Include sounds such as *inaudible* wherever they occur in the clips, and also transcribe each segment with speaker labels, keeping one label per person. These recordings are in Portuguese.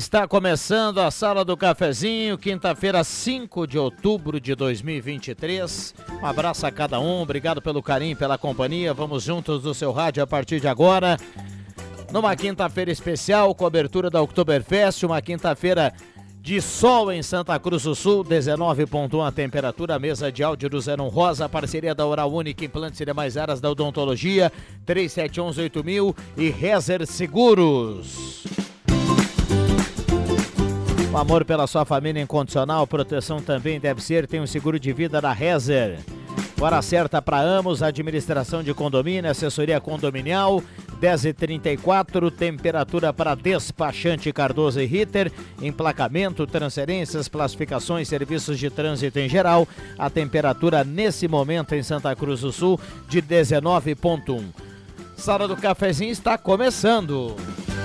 Speaker 1: Está começando a Sala do Cafezinho, quinta-feira, 5 de outubro de 2023. Um abraço a cada um, obrigado pelo carinho, pela companhia. Vamos juntos do seu rádio a partir de agora. Numa quinta-feira especial, cobertura da Oktoberfest, uma quinta-feira de sol em Santa Cruz do Sul, 19.1 a temperatura, mesa de áudio do Zenon Rosa, parceria da Oral Única, implantes e demais áreas da odontologia, 37118000 e Rezer Seguros. O amor pela sua família incondicional, proteção também deve ser. Tem um seguro de vida da Rezer. Hora certa para Amos, administração de condomínio, assessoria condominial, 10h34, temperatura para despachante Cardoso e Ritter, emplacamento, transferências, classificações, serviços de trânsito em geral. A temperatura nesse momento em Santa Cruz do Sul de 19,1. Sala do Cafezinho está começando.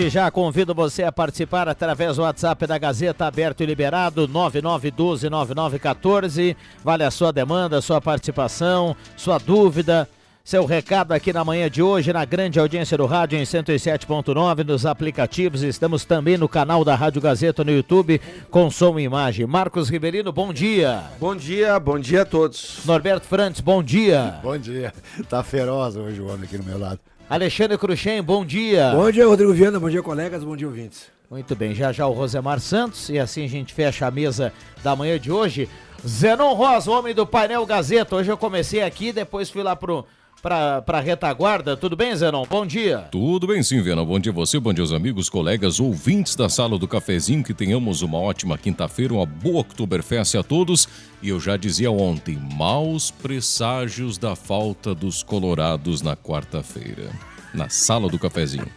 Speaker 1: Desde já convido você a participar através do WhatsApp da Gazeta aberto e liberado 99129914. Vale a sua demanda, sua participação, sua dúvida. Seu recado aqui na manhã de hoje, na grande audiência do rádio em 107.9, nos aplicativos. Estamos também no canal da Rádio Gazeta no YouTube, com som e imagem. Marcos Riverino, bom dia.
Speaker 2: Bom dia, bom dia a todos.
Speaker 1: Norberto Frantes, bom dia.
Speaker 3: Bom dia. Tá feroz hoje o homem aqui no meu lado.
Speaker 1: Alexandre Cruxem, bom dia.
Speaker 3: Bom dia, Rodrigo Viana, bom dia, colegas, bom dia, ouvintes.
Speaker 1: Muito bem, já já o Rosemar Santos, e assim a gente fecha a mesa da manhã de hoje. Zenon Rosa, homem do painel Gazeta. Hoje eu comecei aqui, depois fui lá pro para a retaguarda. Tudo bem, Zenon? Bom dia.
Speaker 4: Tudo bem sim, Viana. Bom dia você, bom dia aos amigos, colegas, ouvintes da sala do cafezinho. Que tenhamos uma ótima quinta-feira, uma boa Oktoberfest a todos. E eu já dizia ontem, maus presságios da falta dos colorados na quarta-feira. Na sala do cafezinho.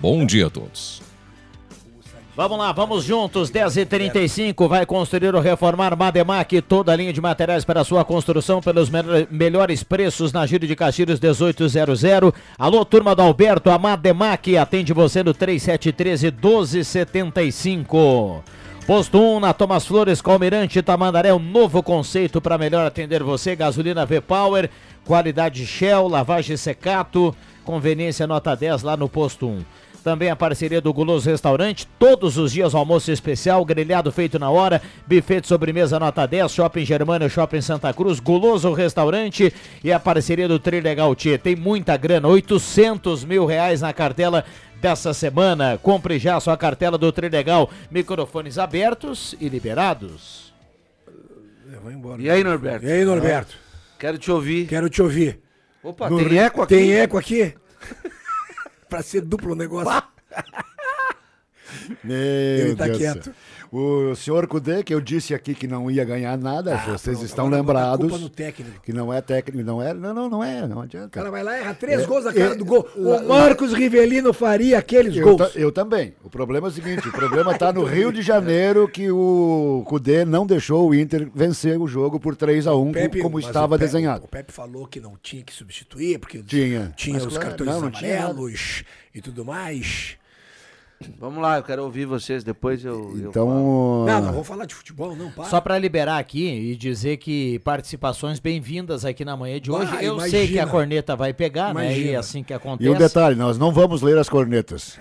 Speaker 4: Bom dia a todos.
Speaker 1: Vamos lá, vamos juntos, 10h35, vai construir ou reformar Mademac, toda a linha de materiais para sua construção pelos me melhores preços na Giro de Castilhos 1800. Alô, turma do Alberto, a Mademac atende você no 3713 1275. Posto 1 na Thomas Flores, Calmirante, Tamandaré, um novo conceito para melhor atender você, gasolina V-Power, qualidade Shell, lavagem secato, conveniência nota 10 lá no Posto 1. Também a parceria do Guloso Restaurante, todos os dias almoço especial, grelhado feito na hora, buffet de sobremesa nota 10, Shopping Germano, Shopping Santa Cruz, Guloso Restaurante e a parceria do Trilegal Tia. Tem muita grana, 800 mil reais na cartela dessa semana. Compre já sua cartela do Trilegal. Microfones abertos e liberados.
Speaker 3: Eu vou embora.
Speaker 2: E aí, Norberto?
Speaker 3: E aí, Norberto?
Speaker 2: Quero te ouvir.
Speaker 3: Quero te ouvir.
Speaker 2: Opa,
Speaker 3: No
Speaker 2: tem eco aqui?
Speaker 3: Tem eco aqui? Pra ser duplo negócio. *laughs*
Speaker 5: Meu
Speaker 3: Ele tá
Speaker 5: Deus
Speaker 3: quieto.
Speaker 5: céu. O senhor Cudê, que eu disse aqui que não ia ganhar nada,
Speaker 3: Ah,
Speaker 5: vocês
Speaker 3: pronto,
Speaker 5: estão lembrados
Speaker 3: culpa no técnico.
Speaker 5: que não é técnico, não é, não, não, não é, não adianta.
Speaker 3: O cara vai lá e erra três
Speaker 5: É,
Speaker 3: gols na cara
Speaker 5: é,
Speaker 3: do gol. O Marcos Rivelino faria aqueles
Speaker 5: Eu,
Speaker 3: gols.
Speaker 5: eu também. O problema é o seguinte: o problema está no Rio de Janeiro que o Cudê não deixou o Inter vencer o jogo por 3 a 1
Speaker 3: Pepe-
Speaker 5: como estava
Speaker 3: o Pepe-
Speaker 5: desenhado.
Speaker 3: O Pepe falou que não tinha que substituir, porque
Speaker 5: Tinha.
Speaker 3: tinha
Speaker 5: Mas
Speaker 3: os
Speaker 5: claro,
Speaker 3: cartões
Speaker 5: não, não tinha
Speaker 3: amarelos e tudo mais.
Speaker 2: Vamos lá, eu quero ouvir vocês, depois eu... eu falo.
Speaker 5: Então.
Speaker 3: Não, não vamos falar de futebol, não, para.
Speaker 1: Só para liberar aqui e dizer que participações bem-vindas aqui na manhã de
Speaker 3: Bah,
Speaker 1: hoje. Eu
Speaker 3: imagina.
Speaker 1: sei que a corneta vai pegar, né? E
Speaker 3: Imagina.
Speaker 1: é assim que acontece.
Speaker 5: E um detalhe: nós não vamos ler as cornetas.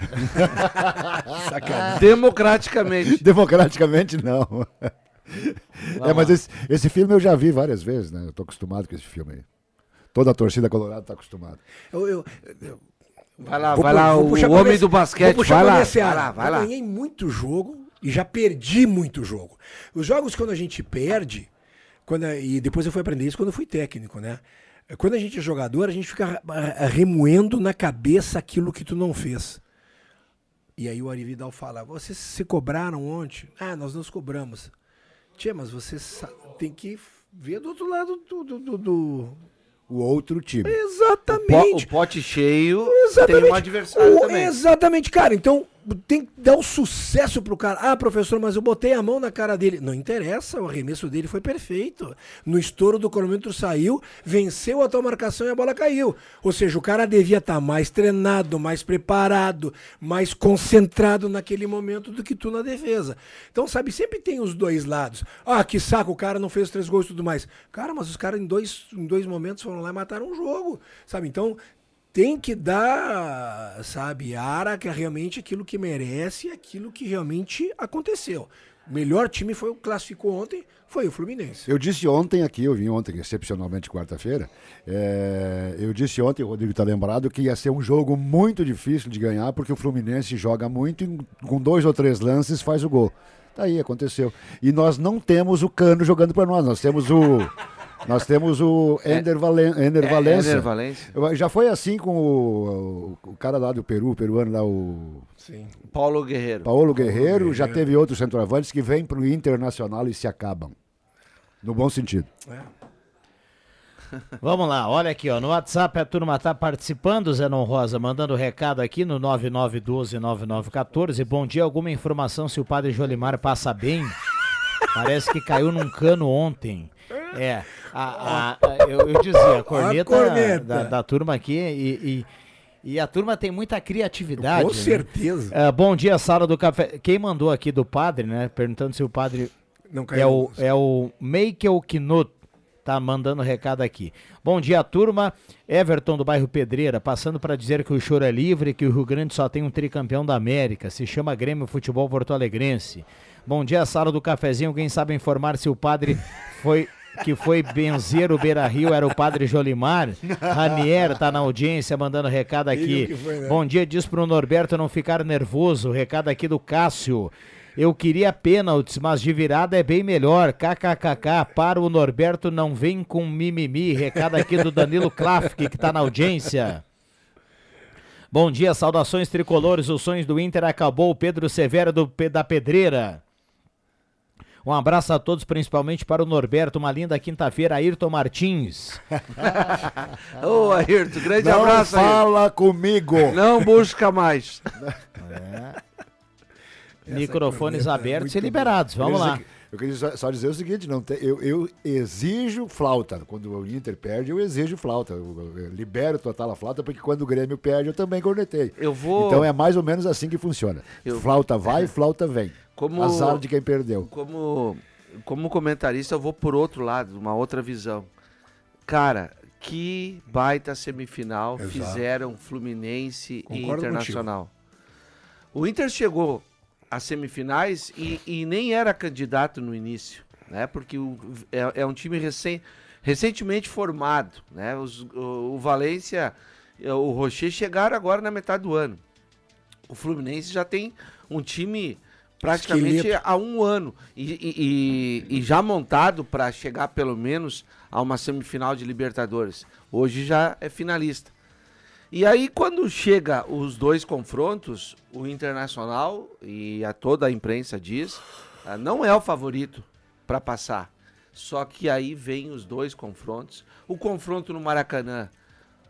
Speaker 3: Sacanagem.
Speaker 2: Democraticamente. *laughs*
Speaker 5: Democraticamente, não. É, mas esse, esse filme eu já vi várias vezes, né? Eu tô acostumado com esse filme aí. Toda a torcida colorada tá acostumada.
Speaker 3: Eu, eu- eu-
Speaker 2: Vai lá,
Speaker 3: vou
Speaker 2: vai lá, o homem
Speaker 3: minha-
Speaker 2: do basquete, vai lá,
Speaker 3: minha
Speaker 2: vai lá, vai
Speaker 3: Eu
Speaker 2: lá.
Speaker 3: ganhei muito jogo e já perdi muito jogo. Os jogos, quando a gente perde, quando, e depois eu fui aprender isso quando eu fui técnico, né? Quando a gente é jogador, a gente fica remoendo na cabeça aquilo que tu não fez. E aí o Ari Vidal fala: vocês se cobraram ontem? Ah, nós nos cobramos. Tia, mas você sa- tem que ver do outro lado do. do, do- do-
Speaker 5: O outro time.
Speaker 2: Po-
Speaker 3: Exatamente.
Speaker 2: o pote cheio
Speaker 3: Exatamente.
Speaker 2: tem um adversário
Speaker 3: O-
Speaker 2: também.
Speaker 3: Exatamente, cara. Então tem que dar um sucesso pro cara. Ah, professor, mas eu botei a mão na cara dele. Não interessa, o arremesso dele foi perfeito. No estouro do cronômetro saiu, venceu a tua marcação e a bola caiu. Ou seja, o cara devia estar mais treinado, mais preparado, mais concentrado naquele momento do que tu na defesa. Então, sabe, sempre tem os dois lados. Ah, que saco, o cara não fez três gols e tudo mais. Cara, mas os caras em dois, em dois momentos foram lá e mataram o jogo. Sabe, então tem que dar, sabe, ara que é realmente aquilo que merece e aquilo que realmente aconteceu. O melhor time foi o classificou ontem, foi o Fluminense.
Speaker 5: Eu disse ontem aqui, eu vim ontem, excepcionalmente quarta-feira. é, eu disse ontem, o Rodrigo está lembrado, que ia ser um jogo muito difícil de ganhar, porque o Fluminense joga muito e com dois ou três lances faz o gol. Tá aí, aconteceu. E nós não temos o Cano jogando para nós, nós temos o. Nós temos o Ender, Valen, Ender Valença.
Speaker 2: Éder Valência.
Speaker 5: Eu- Já foi assim com o, o cara lá do Peru, o peruano lá, o
Speaker 3: Sim.
Speaker 2: Paulo Guerreiro.
Speaker 5: Paulo Guerreiro. Já teve outros centroavantes que vêm para o Internacional e se acabam. No bom sentido. *laughs*
Speaker 1: Vamos lá, olha aqui, ó. No WhatsApp a turma tá participando, Zenon Rosa, mandando recado aqui no 99129914. Bom dia, alguma informação se o padre Jolimar passa bem? *laughs* Parece que caiu num cano ontem. É, a, a- a- eu, eu dizia, a corneta,
Speaker 3: corneta.
Speaker 1: Da, da turma aqui e, e, e a turma tem muita criatividade.
Speaker 3: Com
Speaker 1: né?
Speaker 3: certeza.
Speaker 1: É, bom dia, sala do café. Quem mandou aqui do padre, né? Perguntando se o padre
Speaker 3: Não caiu.
Speaker 1: é o, é o Michael Knut, tá mandando recado aqui. Bom dia, turma. Everton do bairro Pedreira, passando para dizer que o choro é livre, que o Rio Grande só tem um tricampeão da América, se chama Grêmio Futebol Porto Alegrense. Bom dia, sala do cafezinho. Quem sabe informar se o padre *laughs* foi que foi benzer o Beira Rio era o padre Jolimar. *laughs* Ranier tá na audiência mandando recado aqui.
Speaker 3: foi, né?
Speaker 1: Bom dia, diz pro Norberto não ficar nervoso. Recado aqui do Cássio. Eu queria pênaltis, mas de virada é bem melhor. KKKK, para o Norberto, não vem com mimimi. Recado aqui do Danilo Klafke, que tá na audiência. Bom dia, saudações tricolores. Os sonhos do Inter acabou. Pedro Severo do, da Pedreira. Um abraço a todos, principalmente para o Norberto. Uma linda quinta-feira, Ayrton Martins. *laughs*
Speaker 2: Ô, Ayrton, grande
Speaker 5: Não
Speaker 2: abraço, Ayrton.
Speaker 5: fala comigo.
Speaker 2: Não busca mais.
Speaker 1: Microfones
Speaker 3: corneta é
Speaker 1: abertos
Speaker 3: muito
Speaker 1: e liberados. Vamos
Speaker 5: Eu
Speaker 1: lá.
Speaker 5: Eu queria só- só dizer o seguinte, não tem- eu, eu exijo flauta. Quando o Inter perde, eu exijo flauta. Eu, eu libero total a flauta, porque quando o Grêmio perde, eu também cornetei.
Speaker 2: Eu vou-
Speaker 5: Então é mais ou menos assim que funciona.
Speaker 2: Eu-
Speaker 5: Flauta vai, flauta vem.
Speaker 2: Como-
Speaker 5: Azar de quem perdeu.
Speaker 2: Como, como comentarista, eu vou por outro lado, uma outra visão. Cara, que baita semifinal
Speaker 3: Exato.
Speaker 2: fizeram Fluminense e
Speaker 3: Concordo
Speaker 2: Internacional. O Inter chegou às semifinais e, e nem era candidato no início, né? Porque o- é, é um time recém, recentemente formado, né? Os- o, o Valência, eh, o Rocher chegaram agora na metade do ano. O Fluminense já tem um time praticamente
Speaker 3: Esqueleto.
Speaker 2: há um ano e, e- e- já montado para chegar pelo menos a uma semifinal de Libertadores. Hoje já é finalista. E aí quando chega os dois confrontos, o Internacional e a toda a imprensa diz, ah, não é o favorito para passar. Só que aí vem os dois confrontos. O confronto no Maracanã,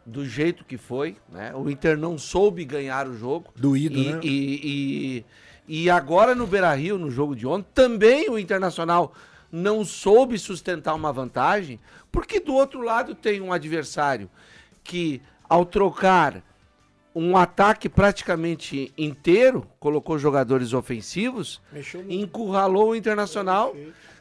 Speaker 2: do jeito que foi, né? O Inter não soube ganhar o jogo.
Speaker 3: Doído,
Speaker 2: e,
Speaker 3: né?
Speaker 2: E, e, e agora no Beira Rio, no jogo de ontem, também o Internacional não soube sustentar uma vantagem, porque do outro lado tem um adversário que, ao trocar um ataque praticamente inteiro, colocou jogadores ofensivos, encurralou o Internacional,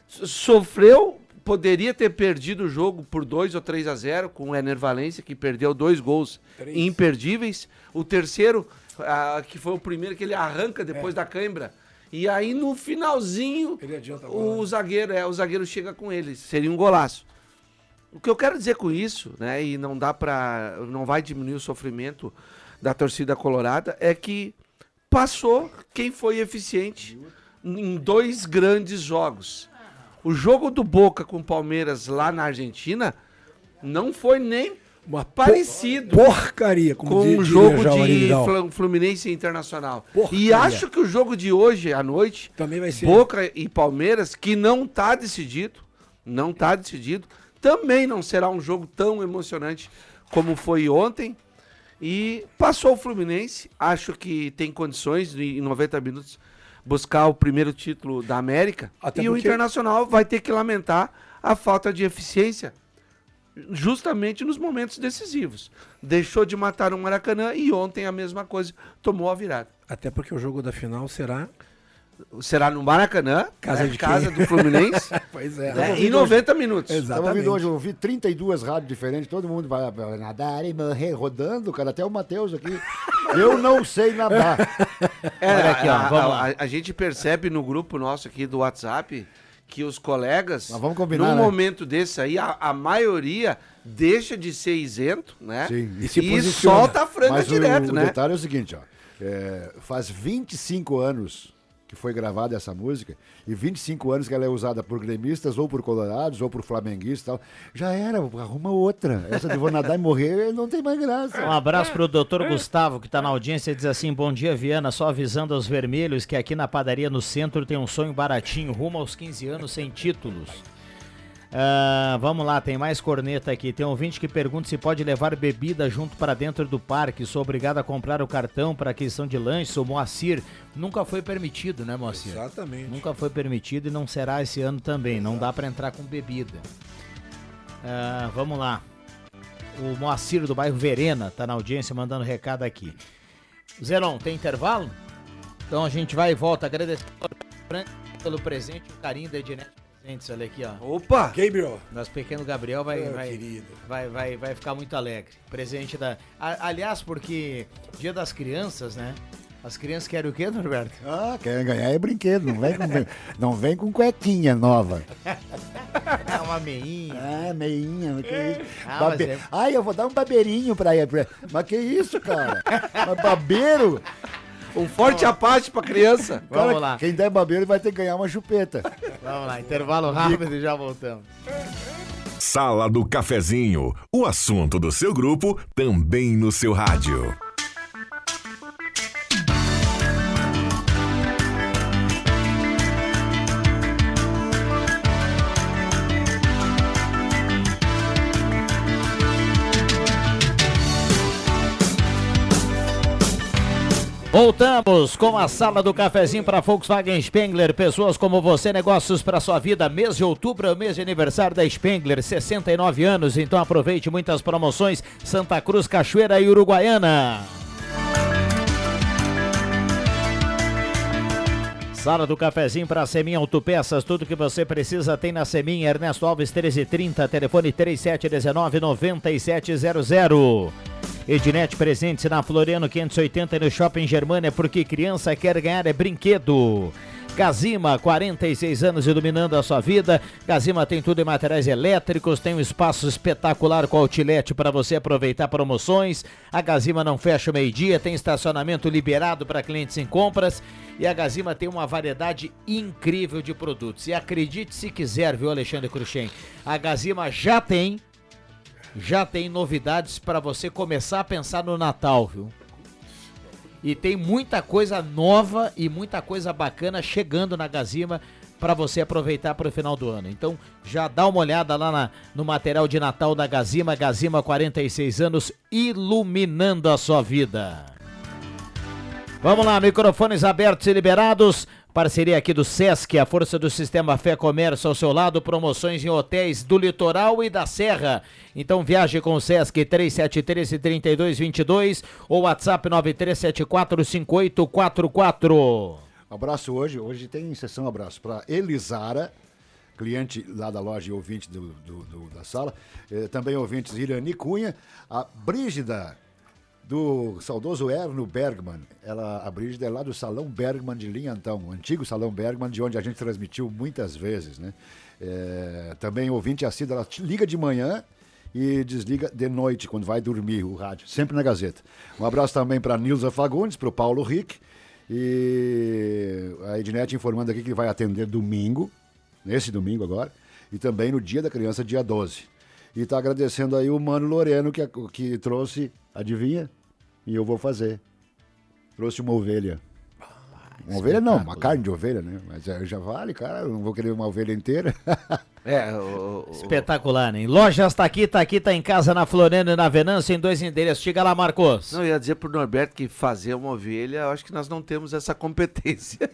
Speaker 2: sofreu, poderia ter perdido o jogo por 2 ou 3 a 0 com o Ener Valência, que perdeu dois gols
Speaker 3: Três.
Speaker 2: imperdíveis. O terceiro, ah, que foi o primeiro que ele arranca depois da cãibra. E aí no finalzinho, o
Speaker 3: né?
Speaker 2: zagueiro, é, o zagueiro chega com ele. Seria um golaço. O que eu quero dizer com isso, né, e não dá para, não vai diminuir o sofrimento da torcida colorada, é que passou quem foi eficiente em dois grandes jogos. O jogo do Boca com o Palmeiras lá na Argentina não foi nem
Speaker 3: Uma
Speaker 2: parecido
Speaker 3: porcaria, como
Speaker 2: com o
Speaker 3: diria
Speaker 2: jogo
Speaker 3: o
Speaker 2: de Fluminense e Internacional. E
Speaker 3: Porcaria.
Speaker 2: acho que o jogo de hoje à noite
Speaker 3: Também vai ser.
Speaker 2: Boca e Palmeiras, que não está decidido, não está decidido, também não será um jogo tão emocionante como foi ontem. E passou o Fluminense, acho que tem condições de, em 90 minutos buscar o primeiro título da América.
Speaker 3: Até
Speaker 2: e o
Speaker 3: porque-
Speaker 2: Internacional vai ter que lamentar a falta de eficiência justamente nos momentos decisivos. Deixou de matar o Maracanã e ontem a mesma coisa, tomou a virada.
Speaker 3: Até porque o jogo da final será.
Speaker 2: Será no Maracanã,
Speaker 3: Casa
Speaker 2: né,
Speaker 3: de
Speaker 2: casa
Speaker 3: quem?
Speaker 2: do Fluminense, *laughs*
Speaker 3: Pois é.
Speaker 2: né, em 90 minutos.
Speaker 3: Exato.
Speaker 5: Estava ouvindo
Speaker 3: Exatamente.
Speaker 5: hoje, eu ouvi 32 rádios diferentes, todo mundo vai, vai nadar e morrer rodando, cara, até o Matheus aqui. *laughs* Eu não sei nadar.
Speaker 2: É,
Speaker 1: Olha aqui, ó,
Speaker 2: a,
Speaker 1: vamos
Speaker 2: a-
Speaker 1: lá.
Speaker 2: a- a gente percebe no grupo nosso aqui do WhatsApp que os colegas,
Speaker 5: Mas vamos combinar,
Speaker 2: num
Speaker 5: né?
Speaker 2: momento desse aí, a, a maioria deixa de ser isento, né?
Speaker 5: Sim.
Speaker 3: E se
Speaker 2: E solta a franga
Speaker 5: Mas
Speaker 2: direto,
Speaker 5: o,
Speaker 2: né?
Speaker 5: o detalhe é o seguinte, ó. é, faz 25 anos que foi gravada essa música e 25 anos que ela é usada por gremistas ou por colorados ou por flamenguistas tal. Já era, arruma outra. Essa de vou nadar e morrer não tem mais graça.
Speaker 1: Um abraço pro doutor Gustavo, que tá na audiência diz assim: Bom dia, Viana. Só avisando aos vermelhos que aqui na padaria no centro tem um sonho baratinho, rumo aos 15 anos sem títulos. Ah, vamos lá, tem mais corneta aqui. Tem um ouvinte que pergunta se pode levar bebida junto para dentro do parque. Sou obrigado a comprar o cartão para aquisição de lanches. O Moacir nunca foi permitido, né, Moacir?
Speaker 3: Exatamente.
Speaker 1: Nunca foi permitido e não será esse ano também. Não dá para entrar com bebida. Ah, vamos lá. O Moacir do bairro Verena tá na audiência mandando recado aqui. Zeron, tem intervalo? Então a gente vai e volta. Agradecendo pelo presente e o carinho da Ednet Presentes. Olha aqui, ó.
Speaker 2: Opa!
Speaker 3: Gabriel.
Speaker 1: Nosso pequeno Gabriel vai, vai,
Speaker 3: querido.
Speaker 1: vai, vai, vai ficar muito alegre. Presente da. A- aliás, porque Dia das Crianças, né? As crianças querem o quê, Norberto?
Speaker 5: Ah, quer ganhar é brinquedo, não vem com, não vem com cuequinha nova. *laughs*
Speaker 1: É uma meinha.
Speaker 5: Ah, meinha, que isso?
Speaker 1: Ah,
Speaker 5: Babe-
Speaker 1: é-
Speaker 5: Ai, eu vou dar um babeirinho pra ele. Mas que isso, cara? Mas babeiro?
Speaker 2: Um forte aparte pra criança.
Speaker 1: Vamos
Speaker 5: Cara,
Speaker 1: lá.
Speaker 5: Quem der babeiro vai ter que ganhar uma chupeta.
Speaker 1: Vamos lá, intervalo rápido e já voltamos.
Speaker 6: Sala do Cafezinho, o assunto do seu grupo também no seu rádio.
Speaker 1: Voltamos com a sala do cafezinho para Volkswagen Spengler. Pessoas como você, negócios para sua vida. Mês de outubro é o mês de aniversário da Spengler, 69 anos. Então aproveite muitas promoções. Santa Cruz, Cachoeira e Uruguaiana. Sala do cafezinho para Semin Autopeças, tudo que você precisa tem na Semin, Ernesto Alves 1330, telefone 3719-9700. Ednet presente na Floriano 580 e no Shopping Germania, porque criança quer ganhar é brinquedo. Gazima, 46 anos iluminando a sua vida. Gazima tem tudo em materiais elétricos, tem um espaço espetacular com outlet para você aproveitar promoções. A Gazima não fecha o meio-dia, tem estacionamento liberado para clientes em compras. E a Gazima tem uma variedade incrível de produtos. E acredite se quiser, viu, Alexandre Cruxem? A Gazima já tem, já tem novidades para você começar a pensar no Natal, viu? E tem muita coisa nova e muita coisa bacana chegando na Gazima para você aproveitar para o final do ano. Então já dá uma olhada lá na, no material de Natal da Gazima, Gazima 46 anos, iluminando a sua vida. Vamos lá, microfones abertos e liberados. Parceria aqui do Sesc, a força do sistema Fé Comércio ao seu lado, promoções em hotéis do litoral e da serra. Então viaje com o Sesc 3713-3222 ou WhatsApp 93745844.
Speaker 5: Abraço hoje, hoje tem sessão abraço para Elisara, cliente lá da loja e ouvinte do, do- do- da sala, eh, também ouvintes Irani Cunha, a Brígida, do saudoso Erno Bergman. Ela, a Brígida é lá do Salão Bergman de Linhantão, o antigo Salão Bergman, de onde a gente transmitiu muitas vezes, né? É, também ouvinte assíduo, ela liga de manhã e desliga de noite, quando vai dormir o rádio, sempre na Gazeta. Um abraço também para Nilza Fagundes, para o Paulo Rick, e a Ednet informando aqui que vai atender domingo, nesse domingo agora, e também no Dia da Criança, dia 12. E tá agradecendo aí o Mano Loreno que, que trouxe, adivinha? E eu vou fazer. Trouxe uma ovelha. Uma ovelha não, uma carne de ovelha, né? Mas é, já vale, cara, eu não vou querer uma ovelha inteira. *laughs*
Speaker 2: É, o, o-
Speaker 1: Espetacular, hein? Lojas tá aqui, tá aqui, tá em casa na Floriano e na Venâncio, em dois endereços. Chega lá, Marcos.
Speaker 2: Não, eu ia dizer pro Norberto que fazer uma ovelha, eu acho que nós não temos essa competência.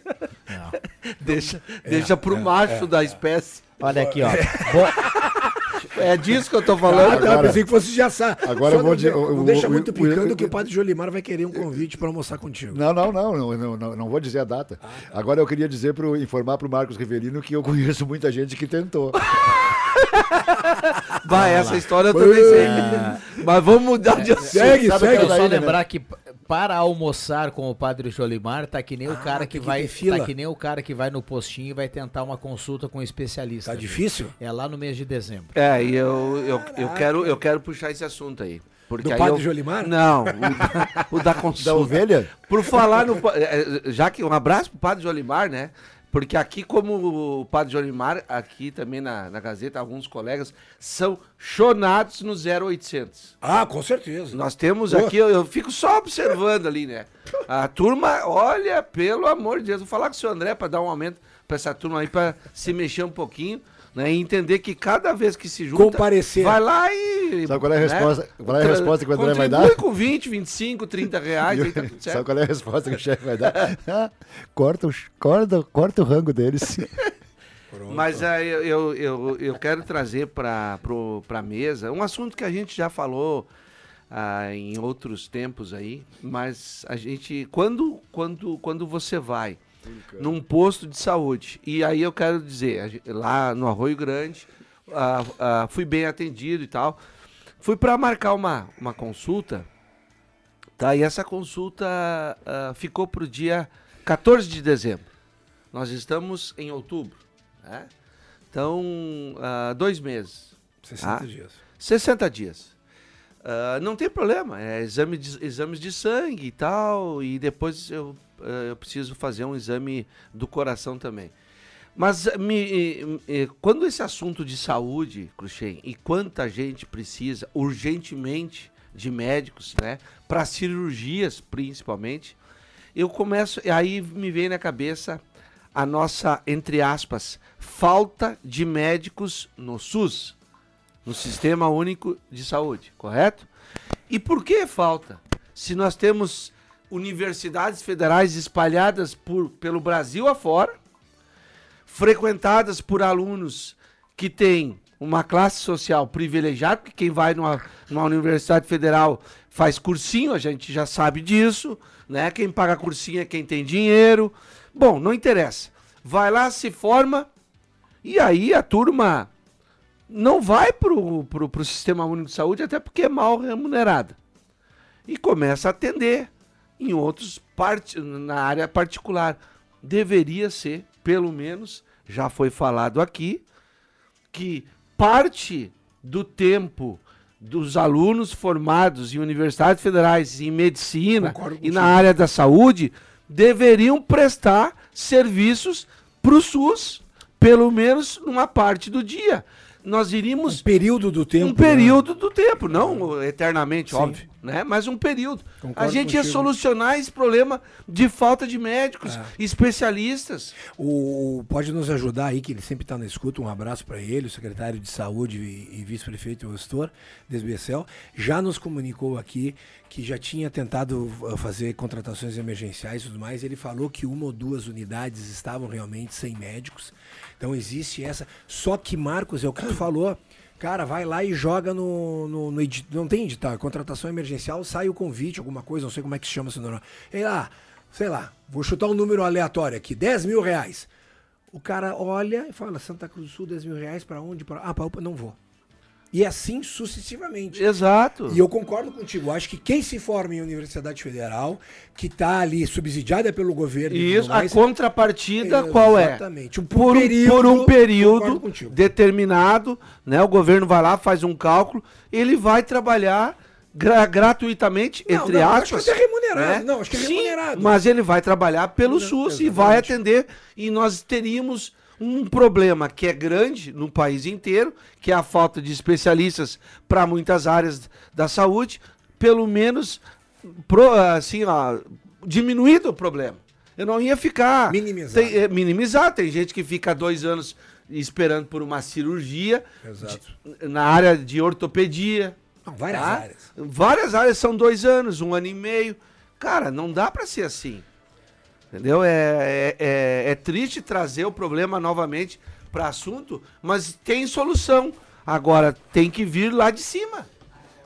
Speaker 2: *laughs* deixa deixa pro macho da espécie.
Speaker 1: Olha aqui, ó. *laughs*
Speaker 2: É disso que eu tô
Speaker 3: Ah,
Speaker 2: falando.
Speaker 3: tá,
Speaker 5: Agora-
Speaker 3: pensei que fosse já
Speaker 5: agora
Speaker 3: Só
Speaker 5: eu vou
Speaker 3: não,
Speaker 5: dizer-
Speaker 3: não
Speaker 5: eu-
Speaker 3: deixa
Speaker 5: eu-
Speaker 3: muito
Speaker 5: eu-
Speaker 3: picando
Speaker 5: eu-
Speaker 3: que o padre Jolimar vai querer um convite pra almoçar contigo.
Speaker 5: Não, não, não, não, não, não, não vou dizer a data. Agora eu queria dizer pro, informar pro Marcos Rivelino que eu conheço muita gente que tentou.
Speaker 2: Vai, essa história eu também sei. Mas vamos mudar de assunto.
Speaker 3: Segue,
Speaker 5: Sabe
Speaker 3: segue.
Speaker 1: Só
Speaker 5: né?
Speaker 1: lembrar que para almoçar com o Padre Jolimar, tá que nem o cara que
Speaker 3: que
Speaker 1: vai, tá que nem o cara que vai no postinho e vai tentar uma consulta com um especialista.
Speaker 3: Tá difícil?
Speaker 1: É lá no mês de dezembro.
Speaker 2: É, e eu, eu, eu, quero, eu quero puxar esse assunto aí. Porque
Speaker 3: Do
Speaker 2: aí
Speaker 3: padre
Speaker 2: eu-
Speaker 3: Jolimar?
Speaker 2: Não, o da, o da *laughs* consulta.
Speaker 5: Da ovelha?
Speaker 2: Por falar no. eh, eh, Já que um abraço pro Padre Jolimar, né? Porque aqui, como o Padre Jolimar, aqui também na, na Gazeta, alguns colegas são chonados no 0800.
Speaker 3: Ah, com certeza.
Speaker 2: Nós temos aqui, eu, eu fico só observando ali, né? A turma, olha, pelo amor de Deus, vou falar com o seu André para dar um aumento para essa turma aí, para se mexer um pouquinho, né? E entender que cada vez que se junta.
Speaker 3: Comparecer.
Speaker 2: Vai lá e.
Speaker 5: Sabe qual é a resposta- qual é a resposta que o André vai dar?
Speaker 2: com 20, 25, 30 reais, *laughs* aí tá tudo
Speaker 5: Sabe
Speaker 2: certo.
Speaker 5: qual é a resposta que o chefe vai dar? *laughs* Ah, corta, os- corta, corta o rango deles. *laughs*
Speaker 2: Mas é, eu, eu, eu, eu quero trazer para a mesa um assunto que a gente já falou ah, em outros tempos aí, mas a gente, quando, quando, quando você vai num posto de saúde, e aí eu quero dizer, lá no Arroio Grande, ah, ah, fui bem atendido e tal, fui para marcar uma, uma consulta, tá? E essa consulta ah, ficou para o dia 14 de dezembro. Nós estamos em outubro, né? Então, ah, dois meses.
Speaker 3: 60
Speaker 2: Ah.
Speaker 3: dias.
Speaker 2: 60 dias. Ah, não tem problema, é exame de, exames de sangue e tal, e depois eu, ah, eu preciso fazer um exame do coração também. Mas me, eh, quando esse assunto de saúde, Cruxem, e quanta gente precisa urgentemente de médicos, né, para cirurgias principalmente, eu começo, aí me vem na cabeça a nossa, entre aspas, falta de médicos no SUS no Sistema Único de Saúde, correto? E por que falta? Se nós temos universidades federais espalhadas por, pelo Brasil afora, frequentadas por alunos que têm uma classe social privilegiada, porque quem vai numa, numa universidade federal faz cursinho, a gente já sabe disso, né? Quem paga cursinho é quem tem dinheiro. Bom, não interessa. Vai lá, se forma, e aí a turma não vai pro, pro Sistema Único de Saúde, até porque é mal remunerada. E começa a atender em outros parte, na área particular. deveria ser, pelo menos, já foi falado aqui, que parte do tempo dos alunos formados em universidades federais em medicina e na área da saúde deveriam prestar serviços para o SUS, pelo menos numa parte do dia. Nós iríamos
Speaker 3: Um período do tempo.
Speaker 2: um
Speaker 3: né?
Speaker 2: período do tempo, não eternamente,
Speaker 3: Sim.
Speaker 2: óbvio, né? Mas um período.
Speaker 3: Concordo
Speaker 2: a gente ia
Speaker 3: contigo.
Speaker 2: solucionar esse problema de falta de médicos,
Speaker 3: É.
Speaker 2: especialistas.
Speaker 3: O, pode nos ajudar aí, que ele sempre está na escuta. Um abraço para ele, o secretário de Saúde e, e vice-prefeito e gestor, Desbecel. Já nos comunicou aqui que já tinha tentado uh, fazer contratações emergenciais e tudo mais. Ele falou que uma ou duas unidades estavam realmente sem médicos. Então existe essa. Só que, Marcos, é o que tu *clears throat* falou. Cara, vai lá e joga no. no, no não tem edital, é contratação emergencial, sai o convite, alguma coisa, não sei como é que se chama esse. Ei lá, sei lá, vou chutar um número aleatório aqui, 10 mil reais. O cara olha e fala, Santa Cruz do Sul, 10 mil reais pra onde? Pra... Ah, pra não vou. E assim sucessivamente.
Speaker 2: Exato.
Speaker 3: E eu concordo contigo. Acho que quem se forma em Universidade Federal, que está ali subsidiada pelo governo
Speaker 2: Isso, a
Speaker 3: mais,
Speaker 2: contrapartida qual é?
Speaker 3: Exatamente. Um-
Speaker 2: Por, um-
Speaker 3: período,
Speaker 2: por um período determinado, né? O governo vai lá, faz um cálculo, ele vai trabalhar gra- gratuitamente,
Speaker 3: Não,
Speaker 2: entre
Speaker 3: não,
Speaker 2: aspas.
Speaker 3: acho que é remunerado.
Speaker 2: né?
Speaker 3: Não, acho que é
Speaker 2: Sim,
Speaker 3: remunerado.
Speaker 2: Mas ele vai trabalhar pelo
Speaker 3: Não,
Speaker 2: SUS e vai
Speaker 3: exatamente.
Speaker 2: atender. E nós teríamos um problema que é grande no país inteiro, que é a falta de especialistas para muitas áreas da saúde, pelo menos pro- assim, ó, diminuído o problema. Eu não ia ficar.
Speaker 3: Minimizar.
Speaker 2: Tem, é, minimizar. Tem gente que fica dois anos esperando por uma cirurgia
Speaker 3: Exato.
Speaker 2: de- na área de ortopedia.
Speaker 3: Não, várias
Speaker 2: tá?
Speaker 3: áreas.
Speaker 2: Várias áreas são dois anos, um ano e meio. Cara, não dá pra ser assim. Entendeu? É, é, é- é triste trazer o problema novamente para assunto, mas tem solução. Agora tem que vir lá de cima.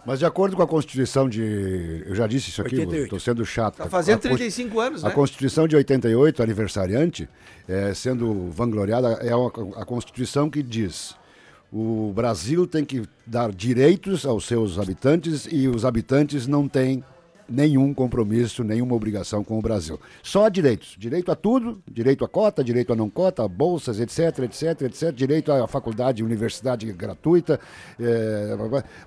Speaker 5: Mas de acordo com a Constituição de. Eu já disse isso aqui,
Speaker 3: 88.
Speaker 5: estou sendo chato.
Speaker 2: Tá fazendo
Speaker 5: A Const-
Speaker 2: 35 anos,
Speaker 5: A
Speaker 2: né?
Speaker 5: Constituição de 88, aniversariante, é, sendo vangloriada, é uma- a Constituição que diz: o Brasil tem que dar direitos aos seus habitantes e os habitantes não têm nenhum compromisso, nenhuma obrigação com o Brasil. Só direitos. Direito a tudo, direito a cota, direito a não cota, bolsas, etc, etc, etc, direito à faculdade, universidade gratuita, é,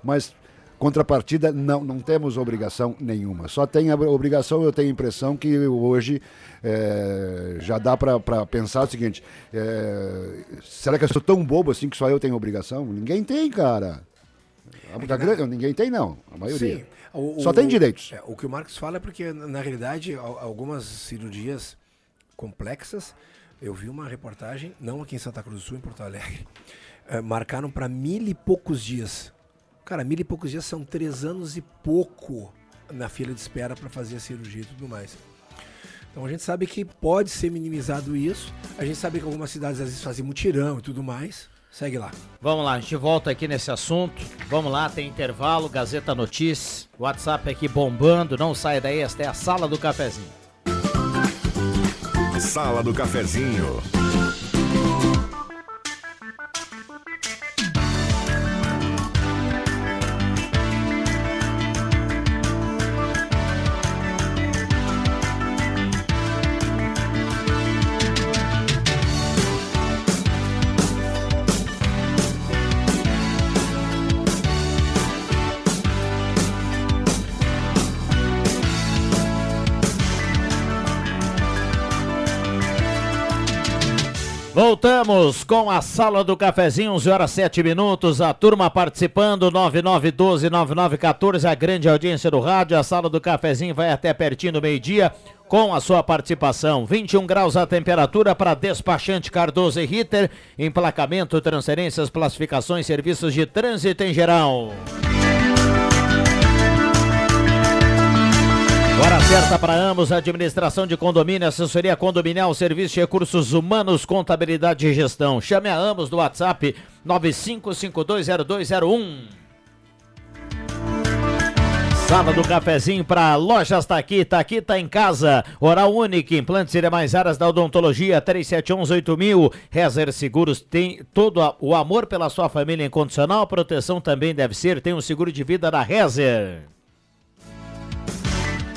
Speaker 5: mas contrapartida não, não temos obrigação nenhuma. Só tem a obrigação, eu tenho a impressão que hoje é, já dá para pensar o seguinte, é, será que eu sou tão bobo assim que só eu tenho obrigação? Ninguém tem, cara. A, a grande- ninguém tem, não. A maioria.
Speaker 3: Sim. O-
Speaker 5: Só
Speaker 3: o-
Speaker 5: tem direitos.
Speaker 3: é, o que o Marcos fala é porque, na realidade, al- algumas cirurgias complexas, eu vi uma reportagem, não aqui em Santa Cruz do Sul, em Porto Alegre, *laughs* eh, marcaram para mil e poucos dias. Cara, mil e poucos dias são três anos e pouco na fila de espera para fazer a cirurgia e tudo mais. Então a gente sabe que pode ser minimizado isso. A gente sabe que algumas cidades às vezes fazem mutirão e tudo mais. Segue lá.
Speaker 1: Vamos lá, a gente volta aqui nesse assunto. Vamos lá, tem intervalo, Gazeta Notícias, WhatsApp aqui bombando, não sai daí, esta é a sala do cafezinho.
Speaker 6: Sala do Cafezinho.
Speaker 1: Voltamos com a sala do cafezinho, 11 horas 7 minutos. A turma participando, 9912-9914, a grande audiência do rádio. A sala do cafezinho vai até pertinho do meio-dia com a sua participação. 21 graus a temperatura para despachante Cardoso e Ritter. Emplacamento, transferências, classificações, serviços de trânsito em geral. Hora certa para ambos, administração de condomínio, assessoria condominial, serviço de recursos humanos, contabilidade e gestão. Chame a ambos do WhatsApp 95520201. Sala do cafezinho para lojas tá aqui, tá aqui, tá em casa. Oral Único, implantes e demais áreas da odontologia, 37118000. Rezer Seguros tem todo a- o amor pela sua família incondicional, proteção também deve ser, tem um seguro de vida da Rezer.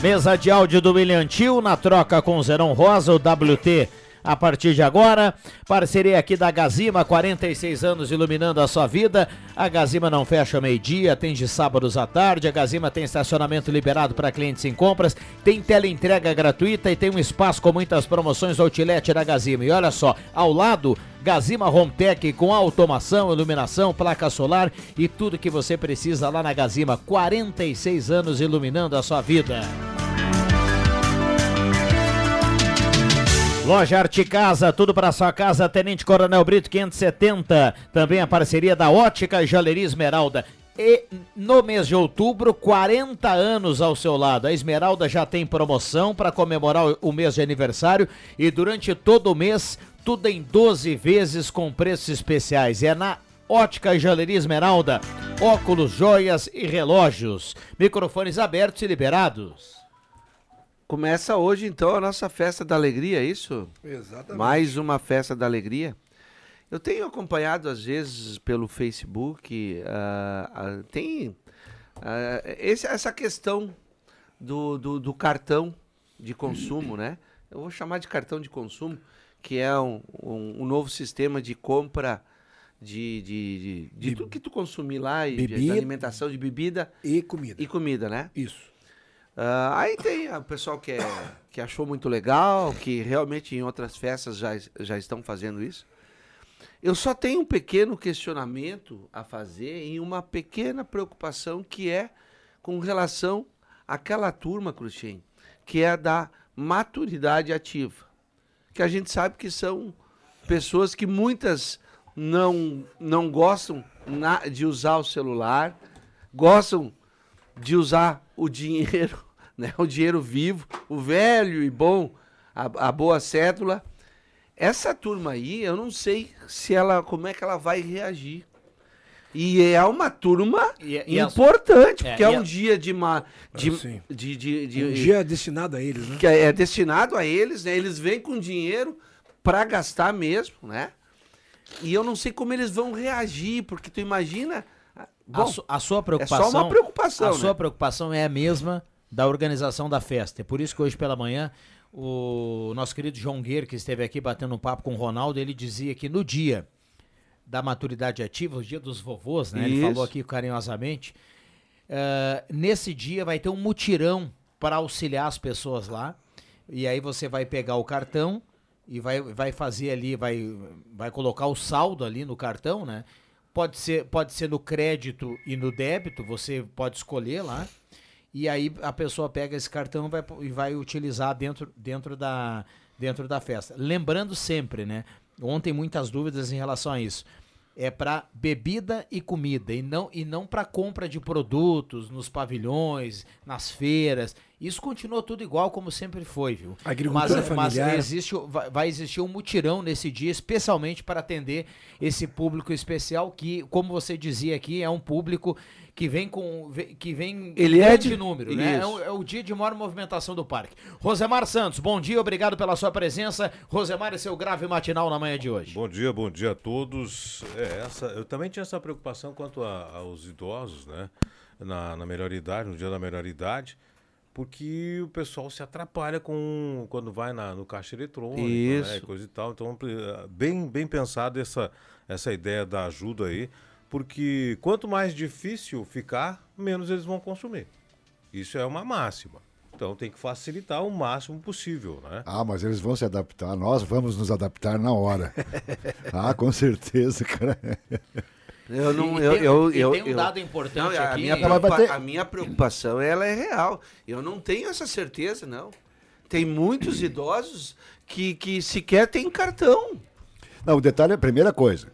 Speaker 1: Mesa de áudio do William Tio na troca com Zerão Rosa, o WT a partir de agora. Parceria aqui da Gazima, 46 anos iluminando a sua vida. A Gazima não fecha meio-dia, atende sábados à tarde. A Gazima tem estacionamento liberado para clientes em compras, tem teleentrega gratuita e tem um espaço com muitas promoções outlet da Gazima. E olha só, ao lado, Gazima Home Tech com automação, iluminação, placa solar e tudo que você precisa lá na Gazima. 46 anos iluminando a sua vida. Loja Arte Casa, tudo para sua casa, Tenente Coronel Brito 570. Também a parceria da Ótica Joalheria Esmeralda. E no mês de outubro, 40 anos ao seu lado. A Esmeralda já tem promoção para comemorar o mês de aniversário e durante todo o mês, tudo em 12 vezes com preços especiais. É na Ótica e Esmeralda. Óculos, joias e relógios. Microfones abertos e liberados.
Speaker 2: Começa hoje, então, a nossa festa da alegria, é isso?
Speaker 3: Exatamente.
Speaker 2: Mais uma festa da alegria. Eu tenho acompanhado, às vezes, pelo Facebook, uh, uh, tem uh, esse, essa questão do, do, do, cartão de consumo, né? Eu vou chamar de cartão de consumo, que é um, um, um novo sistema de compra de, de, de, de, tudo que tu consumir lá, e de alimentação, de bebida
Speaker 3: e comida.
Speaker 2: E comida, né?
Speaker 3: Isso.
Speaker 2: Uh, aí tem o pessoal que, é, que achou muito legal, que realmente em outras festas já, já estão fazendo isso. Eu só tenho um pequeno questionamento a fazer e uma pequena preocupação que é com relação àquela turma, Cruxem, que é a da maturidade ativa. Que a gente sabe que são pessoas que muitas não, não gostam na, de usar o celular, gostam de usar o dinheiro né? *laughs* o dinheiro vivo, o velho e bom, a, a boa cédula. Essa turma aí, eu não sei se ela, como é que ela vai reagir. E é uma turma e, e importante, é, porque é um a... dia de uma. De,
Speaker 3: ah,
Speaker 2: de, de, de,
Speaker 3: um dia destinado a eles, né?
Speaker 2: Que é, é destinado a eles, né? Eles vêm com dinheiro para gastar mesmo, né? E eu não sei como eles vão reagir, porque tu imagina.
Speaker 1: Bom, a, su, a sua preocupação. É
Speaker 2: só uma preocupação.
Speaker 1: A
Speaker 2: né?
Speaker 1: sua preocupação é a mesma da organização da festa. É por isso que hoje pela manhã o nosso querido João Guerre, que esteve aqui batendo um papo com o Ronaldo, ele dizia que no dia da maturidade ativa, o dia dos vovôs, né? Isso. Ele falou aqui carinhosamente. Uh, nesse dia vai ter um mutirão para auxiliar as pessoas lá. E aí você vai pegar o cartão e vai, vai fazer ali, vai, vai colocar o saldo ali no cartão, né? Pode ser, pode ser no crédito e no débito, você pode escolher lá e aí a pessoa pega esse cartão vai, e vai utilizar dentro, dentro, da, dentro da festa. Lembrando sempre, né? Ontem muitas dúvidas em relação a isso. É para bebida e comida e não, e não para compra de produtos nos pavilhões, nas feiras. Isso continua tudo igual como sempre foi, viu?
Speaker 3: Agricultura
Speaker 1: mas, mas existe, vai, vai existir um mutirão nesse dia, especialmente para atender esse público especial que, como você dizia aqui, é um público que vem com que vem
Speaker 2: ele é de
Speaker 1: número, né? É o, é o, dia de maior movimentação do parque. Rosemar Santos, bom dia, obrigado pela sua presença. Rosemar, esse é o grave matinal na manhã de hoje.
Speaker 7: Bom dia, bom dia a todos. É, essa, eu também tinha essa preocupação quanto a, aos idosos, né? Na, na melhor idade, no dia da melhor idade porque o pessoal se atrapalha com quando vai na, no caixa eletrônico, né, Isso. Né, coisa e tal. Então, bem, bem pensado essa, essa ideia da ajuda aí porque quanto mais difícil ficar, menos eles vão consumir. Isso é uma máxima. Então tem que facilitar o máximo possível, né?
Speaker 5: Ah, mas eles vão se adaptar. Nós vamos nos adaptar na hora. *laughs* ah, com certeza, cara.
Speaker 2: Eu não, eu, tem, eu, eu,
Speaker 1: tem um dado importante não,
Speaker 2: a
Speaker 1: aqui.
Speaker 2: Minha preocupa, a minha preocupação ela é real. Eu não tenho essa certeza, não. Tem muitos *clears throat* idosos que, que sequer têm cartão.
Speaker 5: Não, o detalhe é a primeira coisa.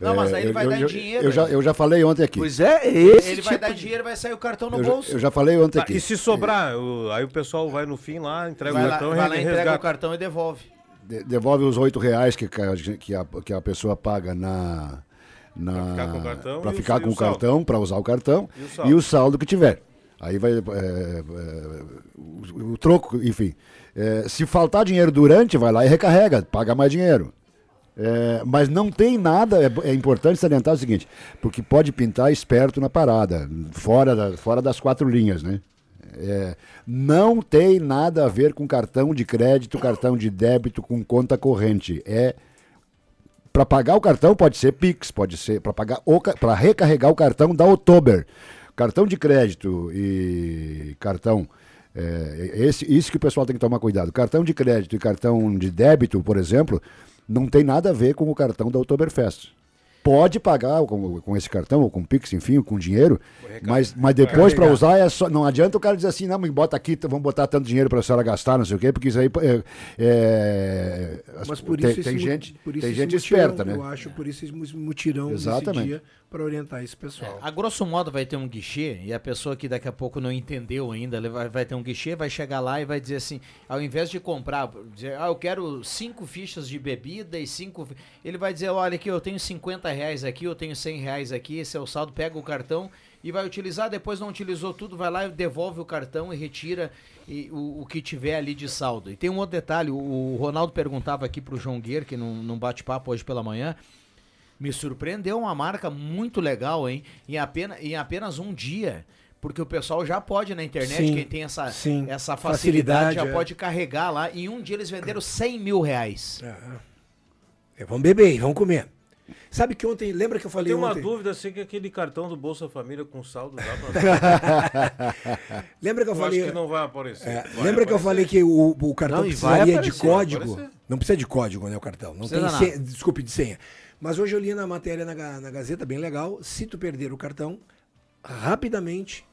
Speaker 1: Não, mas aí ele vai eu, dar
Speaker 5: eu,
Speaker 1: dinheiro.
Speaker 5: Eu já, eu já falei ontem aqui.
Speaker 2: Pois é, esse
Speaker 1: Ele
Speaker 2: tipo
Speaker 1: vai dar dinheiro, vai sair o cartão no
Speaker 5: eu
Speaker 1: bolso.
Speaker 5: Já, eu já falei ontem
Speaker 7: tá,
Speaker 5: aqui.
Speaker 7: E se sobrar, aí o pessoal vai no fim lá, entrega
Speaker 1: vai
Speaker 7: o cartão
Speaker 1: lá,
Speaker 7: e
Speaker 1: vai lá, entrega o cartão e devolve.
Speaker 5: De, devolve os oito reais que, que, a, que a pessoa paga na... na
Speaker 7: pra ficar com o cartão,
Speaker 5: pra ficar com o,
Speaker 7: o
Speaker 5: cartão, para usar o cartão e o saldo, e o saldo que tiver. Aí vai. É, é, o, o, troco, enfim. É, se faltar dinheiro durante, vai lá e recarrega, paga mais dinheiro. É, mas não tem nada, é, é, importante salientar o seguinte, porque pode pintar esperto na parada, fora, da, fora das quatro linhas, né? É, não tem nada a ver com cartão de crédito, cartão de débito, com conta corrente. É para pagar o cartão pode ser Pix, pode ser para pagar para recarregar o cartão da Oktober. Cartão de crédito e cartão é, esse, isso que o pessoal tem que tomar cuidado. Cartão de crédito e cartão de débito, por exemplo, não tem nada a ver com o cartão da Oktoberfest pode pagar com, com esse cartão, ou com Pix, enfim, com dinheiro, mas, mas depois para usar é só. Não adianta o cara dizer assim, não, me bota aqui, vamos botar tanto dinheiro para a senhora gastar, não sei o quê, porque isso aí é. é
Speaker 3: mas por
Speaker 5: tem,
Speaker 3: isso
Speaker 5: tem gente,
Speaker 3: por isso
Speaker 5: tem gente
Speaker 3: mutirão,
Speaker 5: esperta, né?
Speaker 3: Eu acho por isso esse mutirão
Speaker 5: Exatamente.
Speaker 3: dia para orientar esse pessoal.
Speaker 1: É, a grosso modo vai ter um guichê e a pessoa que daqui a pouco não entendeu ainda, vai, vai ter um guichê, vai chegar lá e vai dizer assim, ao invés de comprar, dizer, ah, eu quero cinco fichas de bebida e cinco, ele vai dizer, olha aqui, eu tenho 50 reais aqui, eu tenho 100 reais aqui, esse é o saldo, pega o cartão e vai utilizar, depois não utilizou tudo, vai lá e devolve o cartão e retira e, o, o, que tiver ali de saldo. E tem um outro detalhe, o, o Ronaldo perguntava aqui pro João Guer, que não, não bate-papo hoje pela manhã, me surpreendeu uma marca muito legal, hein? Em apenas, em apenas um dia. Porque o pessoal já pode na internet,
Speaker 3: Sim,
Speaker 1: quem tem essa,
Speaker 3: sim.
Speaker 1: essa facilidade,
Speaker 3: Facilidade,
Speaker 1: já
Speaker 3: é.
Speaker 1: pode carregar lá. Em um dia eles venderam 100 mil reais.
Speaker 3: É, vamos beber, vamos comer. Sabe que ontem, lembra que eu falei
Speaker 7: Tem uma
Speaker 3: ontem?
Speaker 7: dúvida, sei que aquele cartão do Bolsa Família com saldo dá pra... *laughs*
Speaker 3: Lembra que eu,
Speaker 7: eu
Speaker 3: falei?
Speaker 7: acho que não vai aparecer.
Speaker 3: É,
Speaker 7: Vai
Speaker 3: lembra que eu
Speaker 7: aparecer.
Speaker 3: falei que o, o cartão
Speaker 2: Não, e vai
Speaker 3: precisaria de
Speaker 2: aparecer, vai
Speaker 3: código?
Speaker 7: aparecer.
Speaker 3: Não precisa de código, né, o cartão. Não tem desculpe, de senha. Mas hoje eu li na matéria na, na Gazeta, bem legal, se tu perder o cartão, rapidamente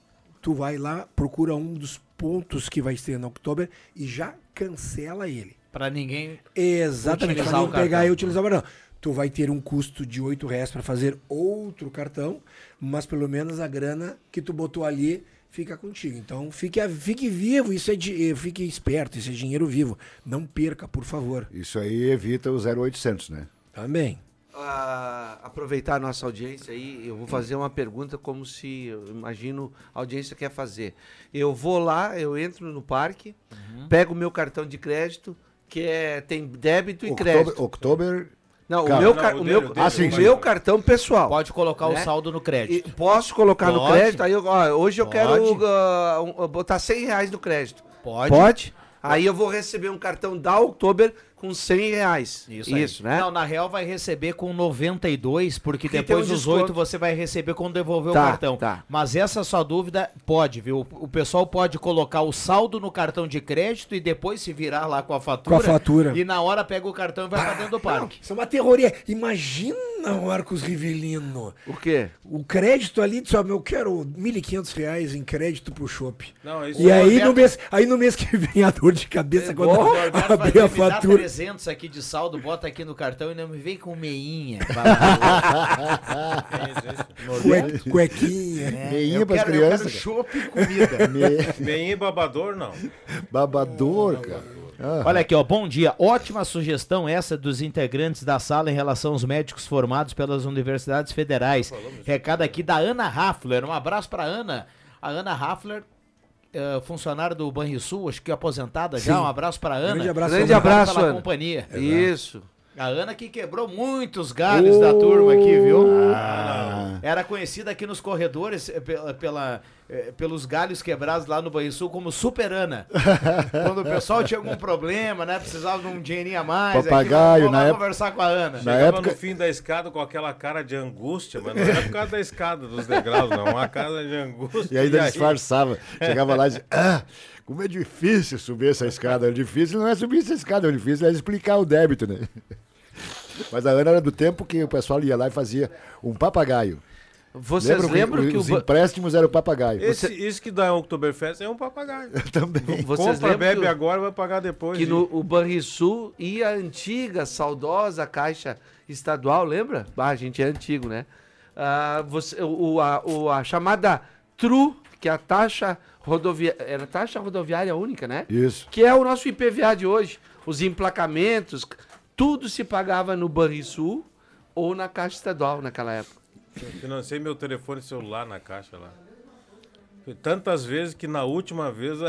Speaker 3: tu vai lá, procura um dos pontos que vai ter na Oktober e já cancela ele.
Speaker 1: Pra ninguém.
Speaker 3: Exatamente, para não pegar
Speaker 1: cartão.
Speaker 3: e utilizar o cartão. Tu vai ter um custo de 8 reais para fazer outro cartão, mas pelo menos a grana que tu botou ali fica contigo. Então fique, fique vivo, isso é de, fique esperto, isso é dinheiro vivo. Não perca, por favor.
Speaker 5: Isso aí evita o 0800, né?
Speaker 3: Também.
Speaker 2: Ah, aproveitar a nossa audiência aí, eu vou fazer uma pergunta como se, eu imagino, a audiência quer fazer. Eu vou lá, eu entro no parque, pego o meu cartão de crédito, que é, tem débito e crédito.
Speaker 5: Oktober,
Speaker 2: Não, o meu,
Speaker 7: não, o
Speaker 2: o
Speaker 7: dele,
Speaker 2: meu,
Speaker 7: o dele,
Speaker 2: o
Speaker 5: sim,
Speaker 2: meu cartão pessoal.
Speaker 1: Pode colocar o
Speaker 2: Né?
Speaker 1: saldo no
Speaker 2: E
Speaker 1: crédito.
Speaker 2: posso colocar no
Speaker 1: Pode.
Speaker 2: crédito, aí eu, ó, hoje eu
Speaker 1: Pode.
Speaker 2: quero um- botar 100 reais no crédito.
Speaker 1: Pode.
Speaker 2: Pode? Aí eu vou receber um cartão da Oktober com 100 reais.
Speaker 1: Isso.
Speaker 2: Isso né?
Speaker 1: Não, na real vai receber com 92, porque
Speaker 2: Que
Speaker 1: depois
Speaker 2: um
Speaker 1: dos
Speaker 2: desconto.
Speaker 1: 8 você vai receber quando devolver
Speaker 2: Tá,
Speaker 1: o cartão.
Speaker 2: tá.
Speaker 1: Mas essa sua dúvida pode, viu? O pessoal pode colocar o saldo no cartão de crédito e depois se virar lá com a fatura.
Speaker 3: Com a fatura.
Speaker 1: E na hora pega o cartão e vai pra dentro do parque.
Speaker 3: Isso é uma terroria. Imagina, Marcos Rivelino.
Speaker 2: O quê?
Speaker 3: O crédito ali, sabe, eu quero 1.500 reais em crédito pro shopping.
Speaker 7: Não, isso
Speaker 3: E
Speaker 7: é-
Speaker 3: aí no,
Speaker 1: Roberto-
Speaker 3: mês, aí no mês que vem a dor de cabeça quando
Speaker 1: O Roberto vai
Speaker 3: abrir a fatura.
Speaker 1: 300 aqui de saldo, bota aqui no cartão e não me vem com meinha. *laughs*
Speaker 3: Cue- Cuequinha.
Speaker 5: meinha
Speaker 1: eu
Speaker 5: pras
Speaker 1: quero, eu quero
Speaker 5: crianças.
Speaker 1: chopp e comida. *laughs*
Speaker 7: Bem babador, não.
Speaker 5: Babador, cara. Ah,
Speaker 1: Olha aqui, ó, bom dia. Ótima sugestão essa dos integrantes da sala em relação aos médicos formados pelas universidades federais. Recado aqui da Ana Raffler. Um abraço pra Ana. A Ana Raffler, eh, funcionária do Banrisul, acho que aposentada já.
Speaker 3: Sim.
Speaker 1: Um abraço pra Ana.
Speaker 3: Grande abraço,
Speaker 2: Grande abraço,
Speaker 1: pela
Speaker 2: Ana.
Speaker 1: companhia.
Speaker 2: Isso.
Speaker 1: A Ana que quebrou muitos galhos da turma aqui, viu?
Speaker 5: Ah.
Speaker 1: Era conhecida aqui nos corredores eh, pela, pela, eh, pelos galhos quebrados lá no Banrisul como Super Ana. *laughs* Quando o pessoal tinha algum problema, né? Precisava de um dinheirinho a mais. aqui,
Speaker 5: Papagaio,
Speaker 1: vamos lá
Speaker 5: na época-
Speaker 1: conversar com a Ana.
Speaker 5: Na
Speaker 7: Chegava
Speaker 5: época-
Speaker 7: no fim da escada com aquela cara de angústia, mas não era por causa da escada dos degraus, não. Uma cara de angústia.
Speaker 5: E ainda
Speaker 7: aí-
Speaker 5: disfarçava. Chegava lá e dizia, ah, como é difícil subir essa escada. O difícil não é subir essa escada, o difícil é explicar o débito, né? Mas a Ana era do tempo que o pessoal ia lá e fazia um papagaio.
Speaker 2: Vocês
Speaker 5: Lembram
Speaker 2: lembram que, o
Speaker 5: os
Speaker 2: ba-
Speaker 5: empréstimos eram o papagaio.
Speaker 7: Esse, Isso que dá Oktoberfest é um papagaio. *laughs*
Speaker 5: Também.
Speaker 2: vocês
Speaker 7: Compra, bebe
Speaker 2: que, o-
Speaker 7: agora, vai pagar depois.
Speaker 2: que
Speaker 7: E-
Speaker 2: no o Banrisul e a antiga, saudosa Caixa Estadual, lembra? Ah, a gente é antigo, né? Ah, você, o, a, o- a chamada TRU, que é a taxa rodoviária, era a taxa rodoviária única, né?
Speaker 5: Isso.
Speaker 2: Que é o nosso IPVA de hoje. Os emplacamentos, tudo se pagava no Banrisul ou na Caixa Estadual naquela época.
Speaker 7: Financei meu telefone celular na caixa lá. Tantas vezes que na última vez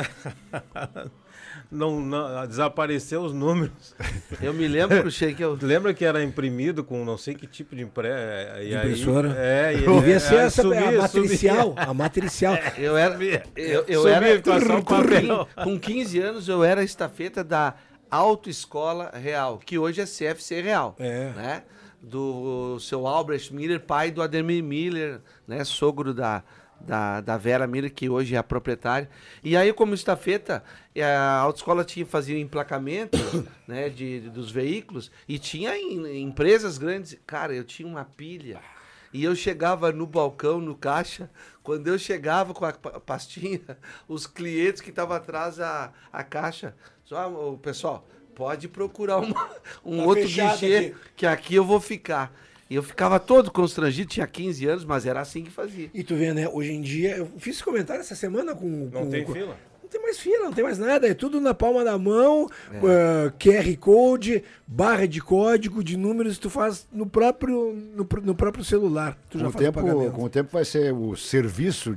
Speaker 7: *laughs* não, não- desapareceu os números. *laughs*
Speaker 2: Eu me lembro, que eu.
Speaker 7: Lembra que era imprimido com não sei que tipo de impre... e aí-
Speaker 3: Impressora.
Speaker 7: é, e
Speaker 3: Devia
Speaker 7: é,
Speaker 3: ser
Speaker 7: aí
Speaker 3: essa
Speaker 7: sumia,
Speaker 3: a matricial. *laughs* A matricial.
Speaker 2: Eu era. Eu, eu
Speaker 7: Sumia
Speaker 2: era.
Speaker 7: um papel.
Speaker 2: Com 15 anos, eu era estafeta da Autoescola Real, que hoje é CFC Real.
Speaker 3: É.
Speaker 2: Né? Do seu Albrecht Miller, pai do Ademir Miller, né? Sogro da, da, da Vera Miller, que hoje é a proprietária. E aí, como estafeta, eh, a autoescola tinha, fazia emplacamento *coughs* né, de, dos veículos e tinha em- empresas grandes. Cara, eu tinha uma pilha. E eu chegava no balcão, no caixa, quando eu chegava com a pa- pastinha, *laughs* os clientes que estavam atrás a, a caixa, só, o pessoal, pode procurar uma- *laughs* um
Speaker 3: Tá
Speaker 2: outro guichê,
Speaker 3: aqui."
Speaker 2: que aqui eu vou ficar. E eu ficava todo constrangido, tinha 15 anos, mas era assim que fazia.
Speaker 3: E tu vê, né? Hoje em dia, eu fiz esse comentário essa semana com.
Speaker 7: Não
Speaker 3: com-
Speaker 7: tem
Speaker 3: com-
Speaker 7: fila?
Speaker 3: Não tem mais fila, não tem mais nada. É tudo na palma da mão,
Speaker 7: É.
Speaker 3: ah, QR Code, barra de código, de números, tu faz no próprio, no, no próprio celular. Tu
Speaker 5: Com
Speaker 3: já
Speaker 5: o,
Speaker 3: faz o
Speaker 5: tempo,
Speaker 3: pagamento.
Speaker 5: com o tempo vai ser o serviço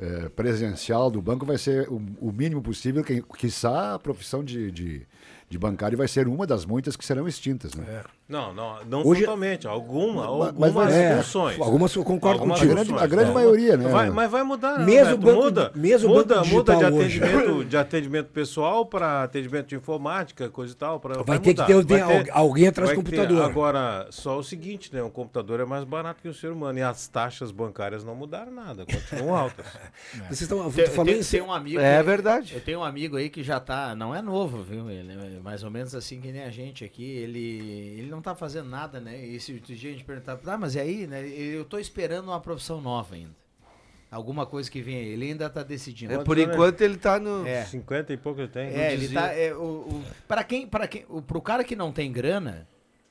Speaker 5: eh, presencial do banco vai ser o, o mínimo possível, que quiçá a profissão de, de, de bancário vai ser uma das muitas que serão extintas. Né?
Speaker 7: Não, não, não
Speaker 3: Hoje-
Speaker 7: totalmente. Alguma,
Speaker 5: Mas-
Speaker 7: algumas
Speaker 5: mas-
Speaker 3: É,
Speaker 7: funções.
Speaker 3: algumas eu concordo
Speaker 7: Algumas
Speaker 5: A
Speaker 3: contigo.
Speaker 5: grande, a
Speaker 7: funções,
Speaker 5: grande
Speaker 7: é.
Speaker 5: maioria, né?
Speaker 7: Vai, mas vai mudar, né,
Speaker 3: Mesmo
Speaker 7: Roberto?
Speaker 3: banco-
Speaker 7: muda,
Speaker 3: mesmo
Speaker 7: muda,
Speaker 3: banco
Speaker 7: muda de
Speaker 3: hoje.
Speaker 7: atendimento, de atendimento pessoal para atendimento de informática, coisa e tal. Pra,
Speaker 3: Vai ter que ter alguém- alguém atrás do
Speaker 7: vai ter-
Speaker 3: computador.
Speaker 7: Agora, só o seguinte, né? Um computador é mais barato que o ser humano e as taxas bancárias não mudaram nada, continuam altas. *laughs*
Speaker 3: Vocês estão
Speaker 1: tem-
Speaker 3: em
Speaker 1: tem um amigo.
Speaker 2: É verdade.
Speaker 1: Eu tenho um amigo aí que já tá. Não é novo, viu? Ele é mais ou menos assim que nem a gente aqui. Ele, ele não tá fazendo nada, né? E esse dia a gente perguntava, ah, mas e aí, né? Eu tô esperando uma profissão nova ainda. Alguma coisa que venha aí. Ele ainda tá decidindo.
Speaker 2: É, por enquanto ele tá no.
Speaker 1: É.
Speaker 7: 50 e pouco ele tem.
Speaker 1: É, ele tá. É, o, o, para quem, para quem, o, pro cara que não tem grana,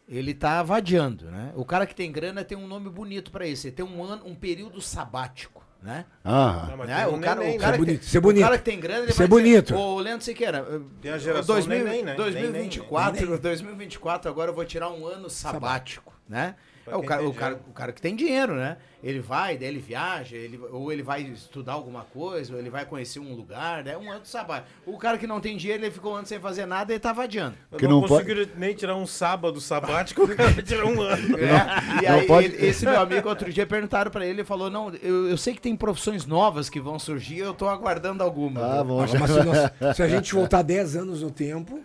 Speaker 1: ele tá vadiando, né? O cara que tem grana tem um nome bonito pra isso. Ele tem um ano, um período sabático, né?
Speaker 5: Ah,
Speaker 7: Não,
Speaker 1: Né? O cara,
Speaker 7: neném,
Speaker 1: o cara
Speaker 7: né?
Speaker 3: bonito,
Speaker 1: tem,
Speaker 3: é bonito.
Speaker 1: o cara que tem grana, ele
Speaker 3: é
Speaker 1: vai dizer,
Speaker 3: bonito.
Speaker 1: Ô, Leandro Siqueira,
Speaker 7: Tem a geração
Speaker 1: 2000,
Speaker 7: neném, né?
Speaker 1: 2024,
Speaker 7: Neném,
Speaker 1: 2024, agora eu vou tirar um ano sabático, né? É o cara, o, cara, o cara que tem dinheiro, né? Ele vai, daí ele viaja, ele, ou ele vai estudar alguma coisa, ou ele vai conhecer um lugar, né? Um ano sabático. O cara que não tem dinheiro, ele ficou um ano sem fazer nada e ele tá vadiando.
Speaker 7: Eu
Speaker 5: Que
Speaker 7: não,
Speaker 5: não
Speaker 7: consigo nem tirar um sábado sabático, *laughs* o cara tirar um ano.
Speaker 1: É, e
Speaker 5: não
Speaker 1: aí,
Speaker 5: pode-
Speaker 1: ele- esse meu amigo, outro dia, perguntaram pra ele, ele falou, não, eu, eu sei que tem profissões novas que vão surgir, eu tô aguardando alguma.
Speaker 5: ah,
Speaker 1: viu?"
Speaker 5: vamos
Speaker 3: Mas se, nós- se a *laughs* gente voltar 10 anos no tempo,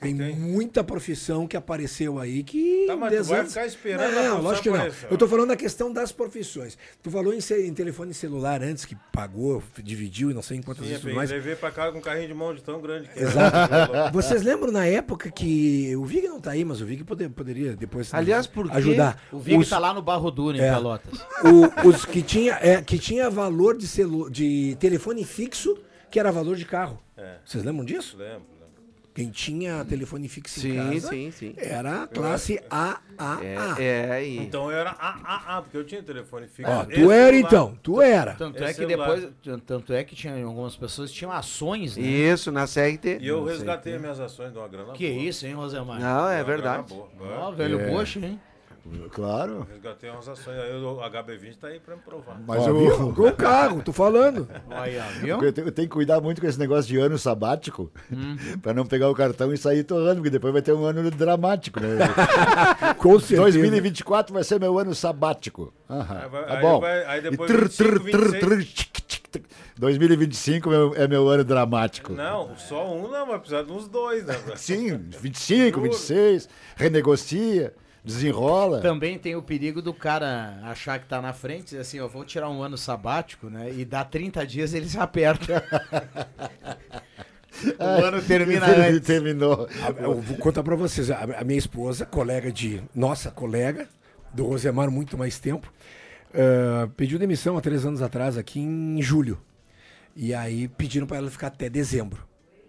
Speaker 3: tem muita profissão que apareceu aí que.
Speaker 7: Tá, mas tu
Speaker 3: 10
Speaker 7: vai
Speaker 3: anos-
Speaker 7: ficar esperando a
Speaker 3: Não,
Speaker 7: profissão
Speaker 3: lógico que não.
Speaker 7: aparecer.
Speaker 3: Eu tô falando da questão das profissões. Tu falou em, em telefone celular antes, que pagou, dividiu e não sei em quantas
Speaker 7: Sim,
Speaker 3: vezes
Speaker 7: eu
Speaker 3: mais.
Speaker 7: levei pra cá com um carrinho de mão de tão grande que é.
Speaker 3: Exato. Vocês lembram na época que. O Vig não tá aí, mas o Vig pode- poderia depois
Speaker 2: Aliás, por
Speaker 3: ajudar.
Speaker 1: O Vig
Speaker 3: Os-
Speaker 1: tá lá no Barro Duro, em
Speaker 3: É.
Speaker 1: Pelotas.
Speaker 3: o- os que tinha, é, que tinha valor de, celu, de telefone fixo, que era valor de carro.
Speaker 7: É.
Speaker 3: Vocês lembram disso?
Speaker 7: Lembro.
Speaker 3: Quem tinha telefone fixo em
Speaker 2: Sim,
Speaker 3: casa
Speaker 2: sim, sim.
Speaker 3: era a classe AAA.
Speaker 2: É, é, e...
Speaker 7: Então eu era ah, porque eu tinha telefone fixo.
Speaker 3: Ó, tu era
Speaker 7: celular.
Speaker 3: então, tu era.
Speaker 1: Tanto
Speaker 7: É
Speaker 1: é que
Speaker 7: celular.
Speaker 1: depois, tan- tanto é que tinha algumas pessoas que tinham ações, né?
Speaker 2: Isso, na CRT.
Speaker 7: E eu resgatei minhas ações de uma grana
Speaker 1: Que
Speaker 7: boa.
Speaker 1: isso, hein, Rosemar?
Speaker 2: Não, é verdade.
Speaker 1: Ó, velho
Speaker 5: É.
Speaker 1: Bocho, hein?
Speaker 5: Claro.
Speaker 7: Resgatei umas ações. Aí o HB20 tá aí pra me provar.
Speaker 5: Mas
Speaker 3: Ó,
Speaker 5: eu,
Speaker 3: viu? Com o carro, tô falando.
Speaker 1: Olha, *laughs* viu?
Speaker 5: eu tenho, eu tenho que cuidar muito com esse negócio de ano sabático, pra não pegar o cartão e sair torrando, porque depois vai ter um ano dramático, né? *laughs*
Speaker 3: Com certeza.
Speaker 5: 2024 vai ser meu ano sabático. Aham,
Speaker 7: Aí vai-
Speaker 5: tá
Speaker 7: aí
Speaker 5: bom.
Speaker 7: vai- aí
Speaker 5: E
Speaker 7: depois
Speaker 5: trrr,
Speaker 7: 25,
Speaker 5: trrr, trrr,
Speaker 7: 26.
Speaker 5: trrr, tchic, tchic, tchic. 2025 meu- é meu ano dramático.
Speaker 7: Não, só um não, vai precisar de uns dois, né?
Speaker 5: Sim, 25, 26, renegocia, desenrola.
Speaker 1: Também tem o perigo do cara achar que tá na frente, dizer assim, eu vou tirar um ano sabático, né? E dá 30 dias ele se aperta. o *laughs* ano termina
Speaker 5: Ele
Speaker 1: antes.
Speaker 5: terminou.
Speaker 3: Eu vou contar pra vocês. A, minha esposa, colega de. Nossa colega, do Rosemar, muito mais tempo, ah, pediu demissão há três anos atrás, aqui em julho. E aí pediram pra ela ficar até dezembro.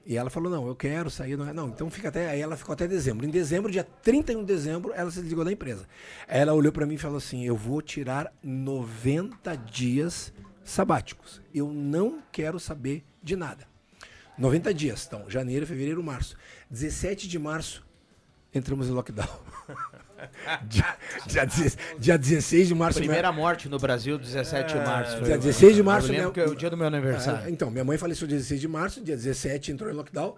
Speaker 3: E ela falou: não, eu quero sair. Não, não, então fica até. Aí ela ficou até dezembro. Em dezembro, dia 31 de dezembro, ela se desligou da empresa. Ela olhou pra mim e falou assim: eu vou tirar 90 dias sabáticos. Eu não quero saber de nada. 90 dias, então, janeiro, fevereiro, março. 17 de março, entramos em lockdown. *laughs* dia, dia, dia 16 de março.
Speaker 1: Primeira morte no Brasil, 17 de março.
Speaker 3: Dia 16 de março,
Speaker 1: Eu lembro que é o dia do meu aniversário.
Speaker 3: Ah, então, minha mãe faleceu dia 16 de março, dia 17 entrou em lockdown.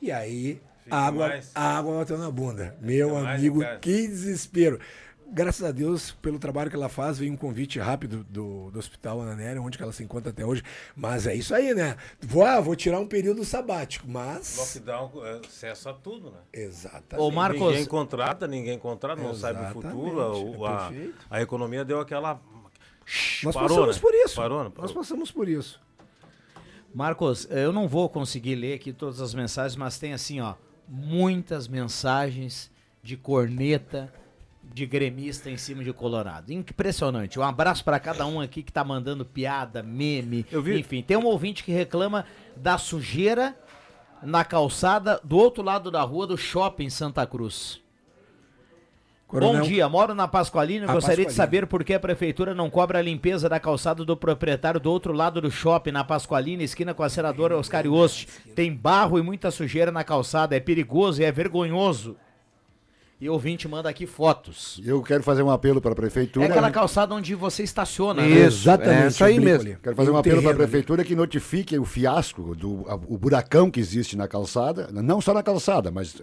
Speaker 3: E aí, a água,
Speaker 7: mais.
Speaker 3: a água bateu na bunda. Meu
Speaker 7: Fica mais
Speaker 3: amigo,
Speaker 7: casa.
Speaker 3: que desespero. Graças a Deus, pelo trabalho que ela faz, veio um convite rápido do, do Hospital Ana Néria, onde que ela se encontra até hoje. Mas é isso aí, né? Vou, ah, vou tirar um período sabático, mas...
Speaker 7: Lockdown é, cessa tudo, né?
Speaker 3: Exatamente.
Speaker 1: Ô, Marcos,
Speaker 7: Ninguém contrata, ninguém contrata, não sabe o
Speaker 3: Exatamente,
Speaker 7: futuro. o-
Speaker 3: é
Speaker 7: a,
Speaker 3: perfeito.
Speaker 7: a economia deu aquela.
Speaker 3: Nós
Speaker 7: Parou,
Speaker 3: passamos
Speaker 7: né?
Speaker 3: por isso.
Speaker 7: Parou, não
Speaker 3: Nós
Speaker 7: parou?
Speaker 3: passamos por isso.
Speaker 1: Marcos, eu não vou conseguir ler aqui todas as mensagens, mas tem assim, ó, muitas mensagens de corneta de gremista em cima de Colorado. Impressionante. Um abraço para cada um aqui que tá mandando piada, meme,
Speaker 7: Eu vi-
Speaker 1: enfim. Tem um ouvinte que reclama da sujeira na calçada do outro lado da rua do shopping Santa Cruz.
Speaker 3: Coronel-
Speaker 1: Bom dia, moro na Pascoalina e gostaria de
Speaker 3: Pascoalina.
Speaker 1: saber por que a prefeitura não cobra a limpeza da calçada do proprietário do outro lado do shopping, na Pascoalina, esquina com a senadora Oscar Ioste. Tem barro e muita sujeira na calçada, é perigoso e é vergonhoso. E o ouvinte manda aqui fotos.
Speaker 5: Eu quero fazer um apelo para a prefeitura.
Speaker 1: É aquela calçada onde você estaciona, né?
Speaker 3: Exatamente.
Speaker 2: é isso aí mesmo.
Speaker 3: ali.
Speaker 5: Quero fazer
Speaker 3: Tem
Speaker 5: um apelo para a
Speaker 3: terreno ali.
Speaker 5: prefeitura que notifique o fiasco, do, a- o buracão que existe na calçada, não só na calçada, mas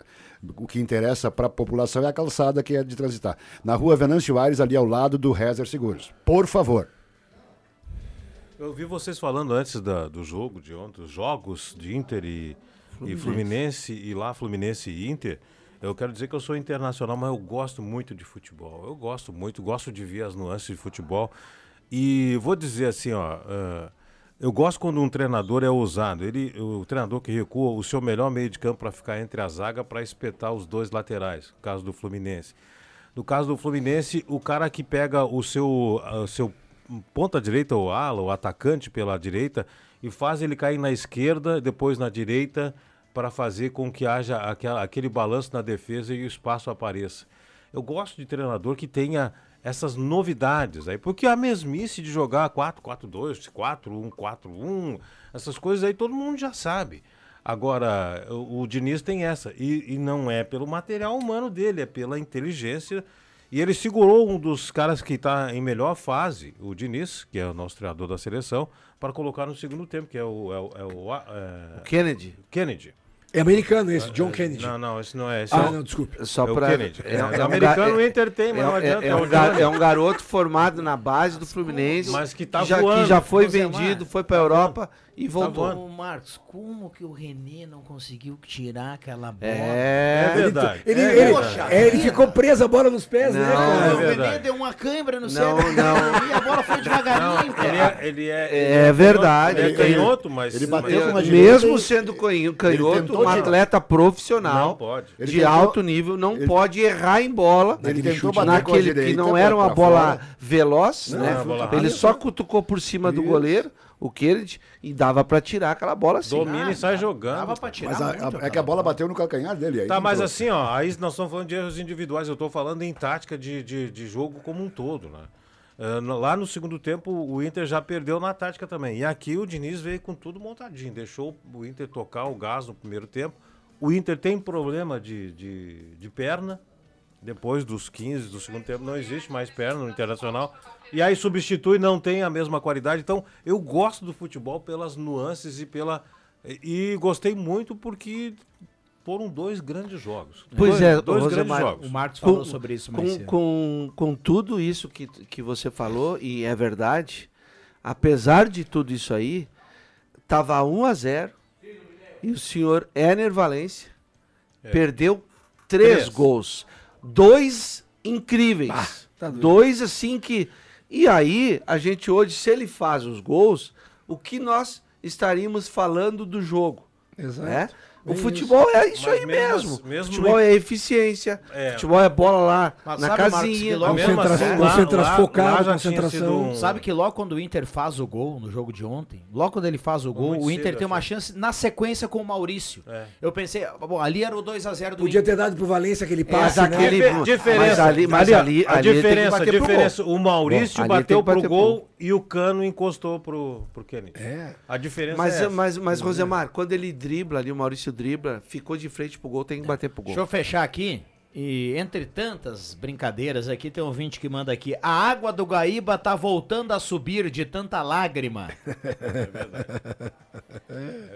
Speaker 5: o que interessa para a população é a calçada que é de transitar. Na rua Venâncio Aires, ali ao lado do Rezer Seguros. Por favor.
Speaker 7: Eu vi vocês falando antes da- do jogo de ontem, os jogos de Inter e e Fluminense. e lá Fluminense e Inter. Eu quero dizer que eu sou internacional, mas eu gosto muito de futebol. Eu gosto muito, gosto de ver as nuances de futebol. E vou dizer assim, ó, ah, eu gosto quando um treinador é ousado. Ele, o treinador que recua o seu melhor meio de campo para ficar entre a zaga para espetar os dois laterais, no caso do Fluminense. No caso do Fluminense, o cara que pega o seu, ah, seu ponta direita ou ala, o atacante pela direita, e faz ele cair na esquerda, depois na direita, para fazer com que haja aquela, aquele balanço na defesa e o espaço apareça. Eu gosto de treinador que tenha essas novidades aí, porque a mesmice de jogar 4-4-2, 4-1, 4-1, essas coisas aí todo mundo já sabe. Agora, o, o Diniz tem essa, e, e não é pelo material humano dele, é pela inteligência. E ele segurou um dos caras que está em melhor fase, o Diniz, que é o nosso treinador da seleção, para colocar no segundo tempo, que é o, é o- é o, é,
Speaker 2: Kennedy.
Speaker 7: Kennedy.
Speaker 3: É americano esse, John Kennedy.
Speaker 7: Não, não, esse não é. Esse
Speaker 3: Ah,
Speaker 7: é o-
Speaker 3: não, desculpe.
Speaker 2: Só
Speaker 7: É o
Speaker 2: pra,
Speaker 7: Kennedy.
Speaker 2: É,
Speaker 7: É,
Speaker 2: um- é
Speaker 7: americano
Speaker 2: é-
Speaker 7: mas
Speaker 2: é,
Speaker 7: não
Speaker 2: é-
Speaker 7: adianta,
Speaker 2: é
Speaker 7: é
Speaker 2: um
Speaker 7: o
Speaker 2: ga-
Speaker 7: Johnny.
Speaker 2: é um garoto formado na base do Fluminense.
Speaker 7: Mas que tá
Speaker 2: já,
Speaker 7: voando.
Speaker 2: que já foi
Speaker 1: Mar.
Speaker 2: vendido, foi pra Europa e voltou.
Speaker 7: voando.
Speaker 1: Ô, Marcos, como que o Renê não conseguiu tirar aquela bola?
Speaker 7: É
Speaker 2: É,
Speaker 7: verdade.
Speaker 3: Ele,
Speaker 7: é
Speaker 3: ele-
Speaker 7: verdade.
Speaker 3: é, ele ficou preso a bola nos pés, né,
Speaker 2: Não,
Speaker 3: cara?
Speaker 7: é
Speaker 1: o Renê deu uma câimbra no
Speaker 2: Não,
Speaker 1: cérebro
Speaker 2: não.
Speaker 1: e a bola foi devagarinho, cara.
Speaker 7: Ele é, ele é,
Speaker 2: É verdade.
Speaker 7: Ele é
Speaker 2: Ele-
Speaker 7: canhoto, mas.
Speaker 5: ele bateu com uma
Speaker 2: mesmo
Speaker 5: direita-
Speaker 2: sendo canho-
Speaker 5: Ele
Speaker 2: canhoto, um atleta profissional
Speaker 7: Não pode.
Speaker 5: Ele
Speaker 2: de
Speaker 5: tentou-
Speaker 2: alto nível não
Speaker 5: ele-
Speaker 2: pode errar em bola.
Speaker 5: Ele tentou
Speaker 3: chute
Speaker 5: bater com a
Speaker 2: naquele que não era uma bola
Speaker 5: fora.
Speaker 2: veloz,
Speaker 7: Não,
Speaker 2: né? Ele só cutucou por cima do goleiro, o Kennedy, e dava pra tirar aquela bola assim.
Speaker 7: Domina e sai jogando.
Speaker 1: Dava pra tirar
Speaker 5: Mas a-
Speaker 1: muito,
Speaker 5: a- é que a bola bateu no calcanhar dele. Aí
Speaker 7: Tá, mas
Speaker 5: entrou.
Speaker 7: assim, ó, aí nós estamos falando de erros individuais, eu estou falando em tática de, de, de jogo como um todo, né? Ah, no- lá no segundo tempo, o Inter já perdeu na tática também. E aqui o Diniz veio com tudo montadinho, deixou o Inter tocar o gás no primeiro tempo. O Inter tem problema de, de, de perna, depois dos 15 do segundo tempo não existe mais perna no Internacional. E aí substitui, não tem a mesma qualidade. Então, eu gosto do futebol pelas nuances e pela. E, e gostei muito porque foram dois grandes jogos.
Speaker 2: Pois
Speaker 7: dois,
Speaker 2: é,
Speaker 7: dois
Speaker 2: ô,
Speaker 7: grandes
Speaker 2: Rosemar,
Speaker 7: jogos.
Speaker 1: O Marcos
Speaker 2: Com-
Speaker 1: falou sobre isso mais
Speaker 2: com, com, com tudo isso que, que você falou, e é verdade, apesar de tudo isso aí, tava 1 a 0 e o senhor Ener Valência perdeu três,
Speaker 7: Três.
Speaker 2: gols. Dois incríveis.
Speaker 3: tá
Speaker 2: dois assim que. E aí, a gente hoje, se ele faz os gols, o que nós estaríamos falando do jogo?
Speaker 3: Exato.
Speaker 2: né? O futebol é isso
Speaker 7: Mas
Speaker 2: aí
Speaker 7: mesmo
Speaker 2: mesmo.
Speaker 7: mesmo
Speaker 2: futebol
Speaker 7: no-
Speaker 2: é eficiência.
Speaker 7: É.
Speaker 2: Futebol é bola lá
Speaker 1: Mas
Speaker 2: na
Speaker 1: sabe, Marcos, que
Speaker 2: casinha.
Speaker 3: Concentração,
Speaker 7: assim,
Speaker 3: concentração
Speaker 7: lá-
Speaker 3: focada, concentração.
Speaker 7: um-
Speaker 1: Sabe que logo quando o Inter faz o gol no jogo de ontem, logo quando ele faz o gol,
Speaker 7: muito
Speaker 1: o Inter
Speaker 7: cedo,
Speaker 1: tem uma chance na sequência com o Maurício.
Speaker 7: É.
Speaker 1: Eu pensei, bom, ali era o 2x0 do
Speaker 3: Podia
Speaker 1: Inter.
Speaker 3: ter dado pro Valência aquele
Speaker 2: Mas
Speaker 3: passe, né?
Speaker 2: aquele-
Speaker 7: Dife- diferença,
Speaker 2: mas ali- mas
Speaker 7: ali, a
Speaker 2: ali
Speaker 7: diferença, diferença, o Maurício
Speaker 2: Bom,
Speaker 7: bateu pro gol e o Cano encostou pro, pro Kennedy.
Speaker 3: É.
Speaker 7: A diferença
Speaker 2: Mas,
Speaker 7: é essa.
Speaker 2: mas, mas Rosemar, quando ele dribla ali, o Maurício dribla, ficou de frente pro gol, tem que bater pro gol.
Speaker 1: Deixa eu fechar aqui E entre tantas brincadeiras aqui, tem um ouvinte que manda aqui: a água do Guaíba tá voltando a subir de tanta lágrima. *laughs*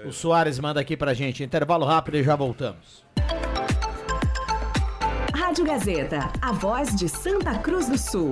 Speaker 1: O Soares manda aqui pra gente. Intervalo rápido e já voltamos.
Speaker 8: Rádio Gazeta, a voz de Santa Cruz do Sul.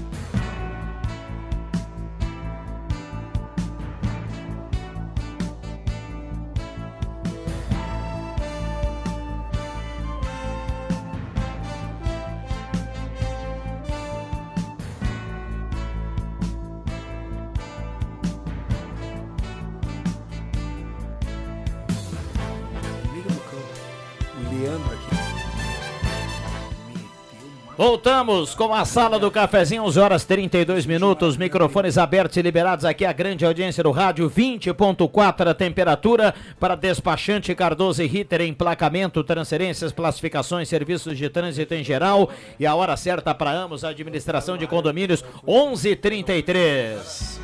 Speaker 1: Voltamos com a sala do cafezinho, 11 horas 32 minutos, microfones abertos e liberados aqui, a grande audiência do rádio, 20.4 a temperatura. Para despachante Cardoso e Ritter, emplacamento, transferências, classificações, serviços de trânsito em geral. E a hora certa para ambos, administração de condomínios, 11:33.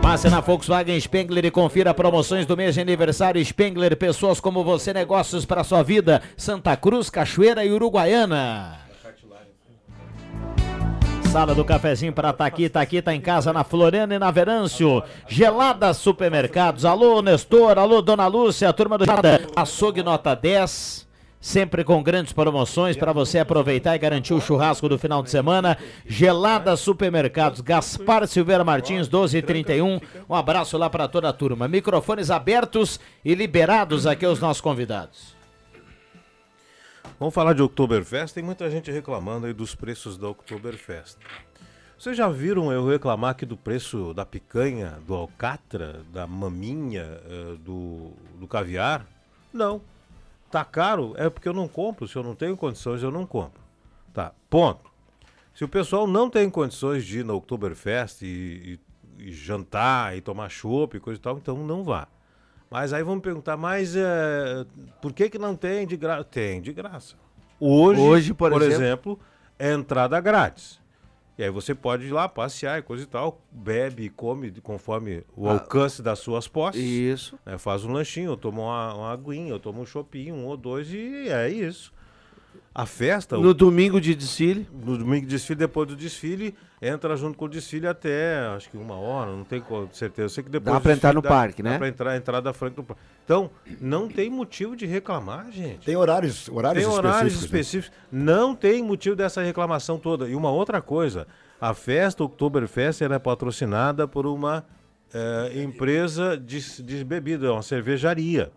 Speaker 1: Passe na Volkswagen Spengler e confira promoções do mês de aniversário. Spengler, pessoas como você, negócios para sua vida, Santa Cruz, Cachoeira e Uruguaiana. Sala do cafezinho para Taqui, Taqui tá em casa na Floriana e na Verâncio. Gelada Supermercados. Alô, Nestor, alô, Dona Lúcia, turma do Gelada. Açougue nota 10. Sempre com grandes promoções para você aproveitar e garantir o churrasco do final de semana. Gelada Supermercados, Gaspar Silveira Martins, 1231. Um abraço lá para toda a turma. Microfones abertos e liberados aqui aos nossos convidados.
Speaker 7: Vamos falar de Oktoberfest. Tem muita gente reclamando aí dos preços da Oktoberfest. Vocês já viram eu reclamar aqui do preço da picanha, do alcatra, da maminha, eh, do, do caviar? Não. Tá caro? É porque eu não compro. Se eu não tenho condições, eu não compro. Tá, ponto. Se o pessoal não tem condições de ir na Oktoberfest e, e- e jantar e tomar chopp e coisa e tal, então não vá. Mas aí vamos perguntar, mas eh, por que que não tem de graça? Tem de graça. Hoje,
Speaker 2: Hoje, por
Speaker 7: por,
Speaker 2: exemplo-
Speaker 7: exemplo, é entrada grátis. E aí você pode ir lá passear e coisa e tal, bebe e come conforme o
Speaker 2: Ah,
Speaker 7: alcance das suas posses.
Speaker 2: Isso.
Speaker 7: né? Faz um lanchinho, toma uma, uma aguinha, eu tomo um chopinho, um ou dois e é isso. A festa,
Speaker 2: No domingo de desfile.
Speaker 7: no domingo de desfile, depois do desfile, entra junto com o desfile até acho que uma hora, não tenho certeza. Eu sei que depois
Speaker 2: Dá pra entrar no parque, né?
Speaker 7: Dá pra entrar, entrar da frente do parque. Então, não tem motivo de reclamar, gente.
Speaker 5: Tem horários, horários
Speaker 7: Tem horários
Speaker 5: específicos. né?
Speaker 7: Não tem motivo dessa reclamação toda. E uma outra coisa, a festa Oktoberfest era patrocinada por uma eh, empresa de, de bebida, uma cervejaria.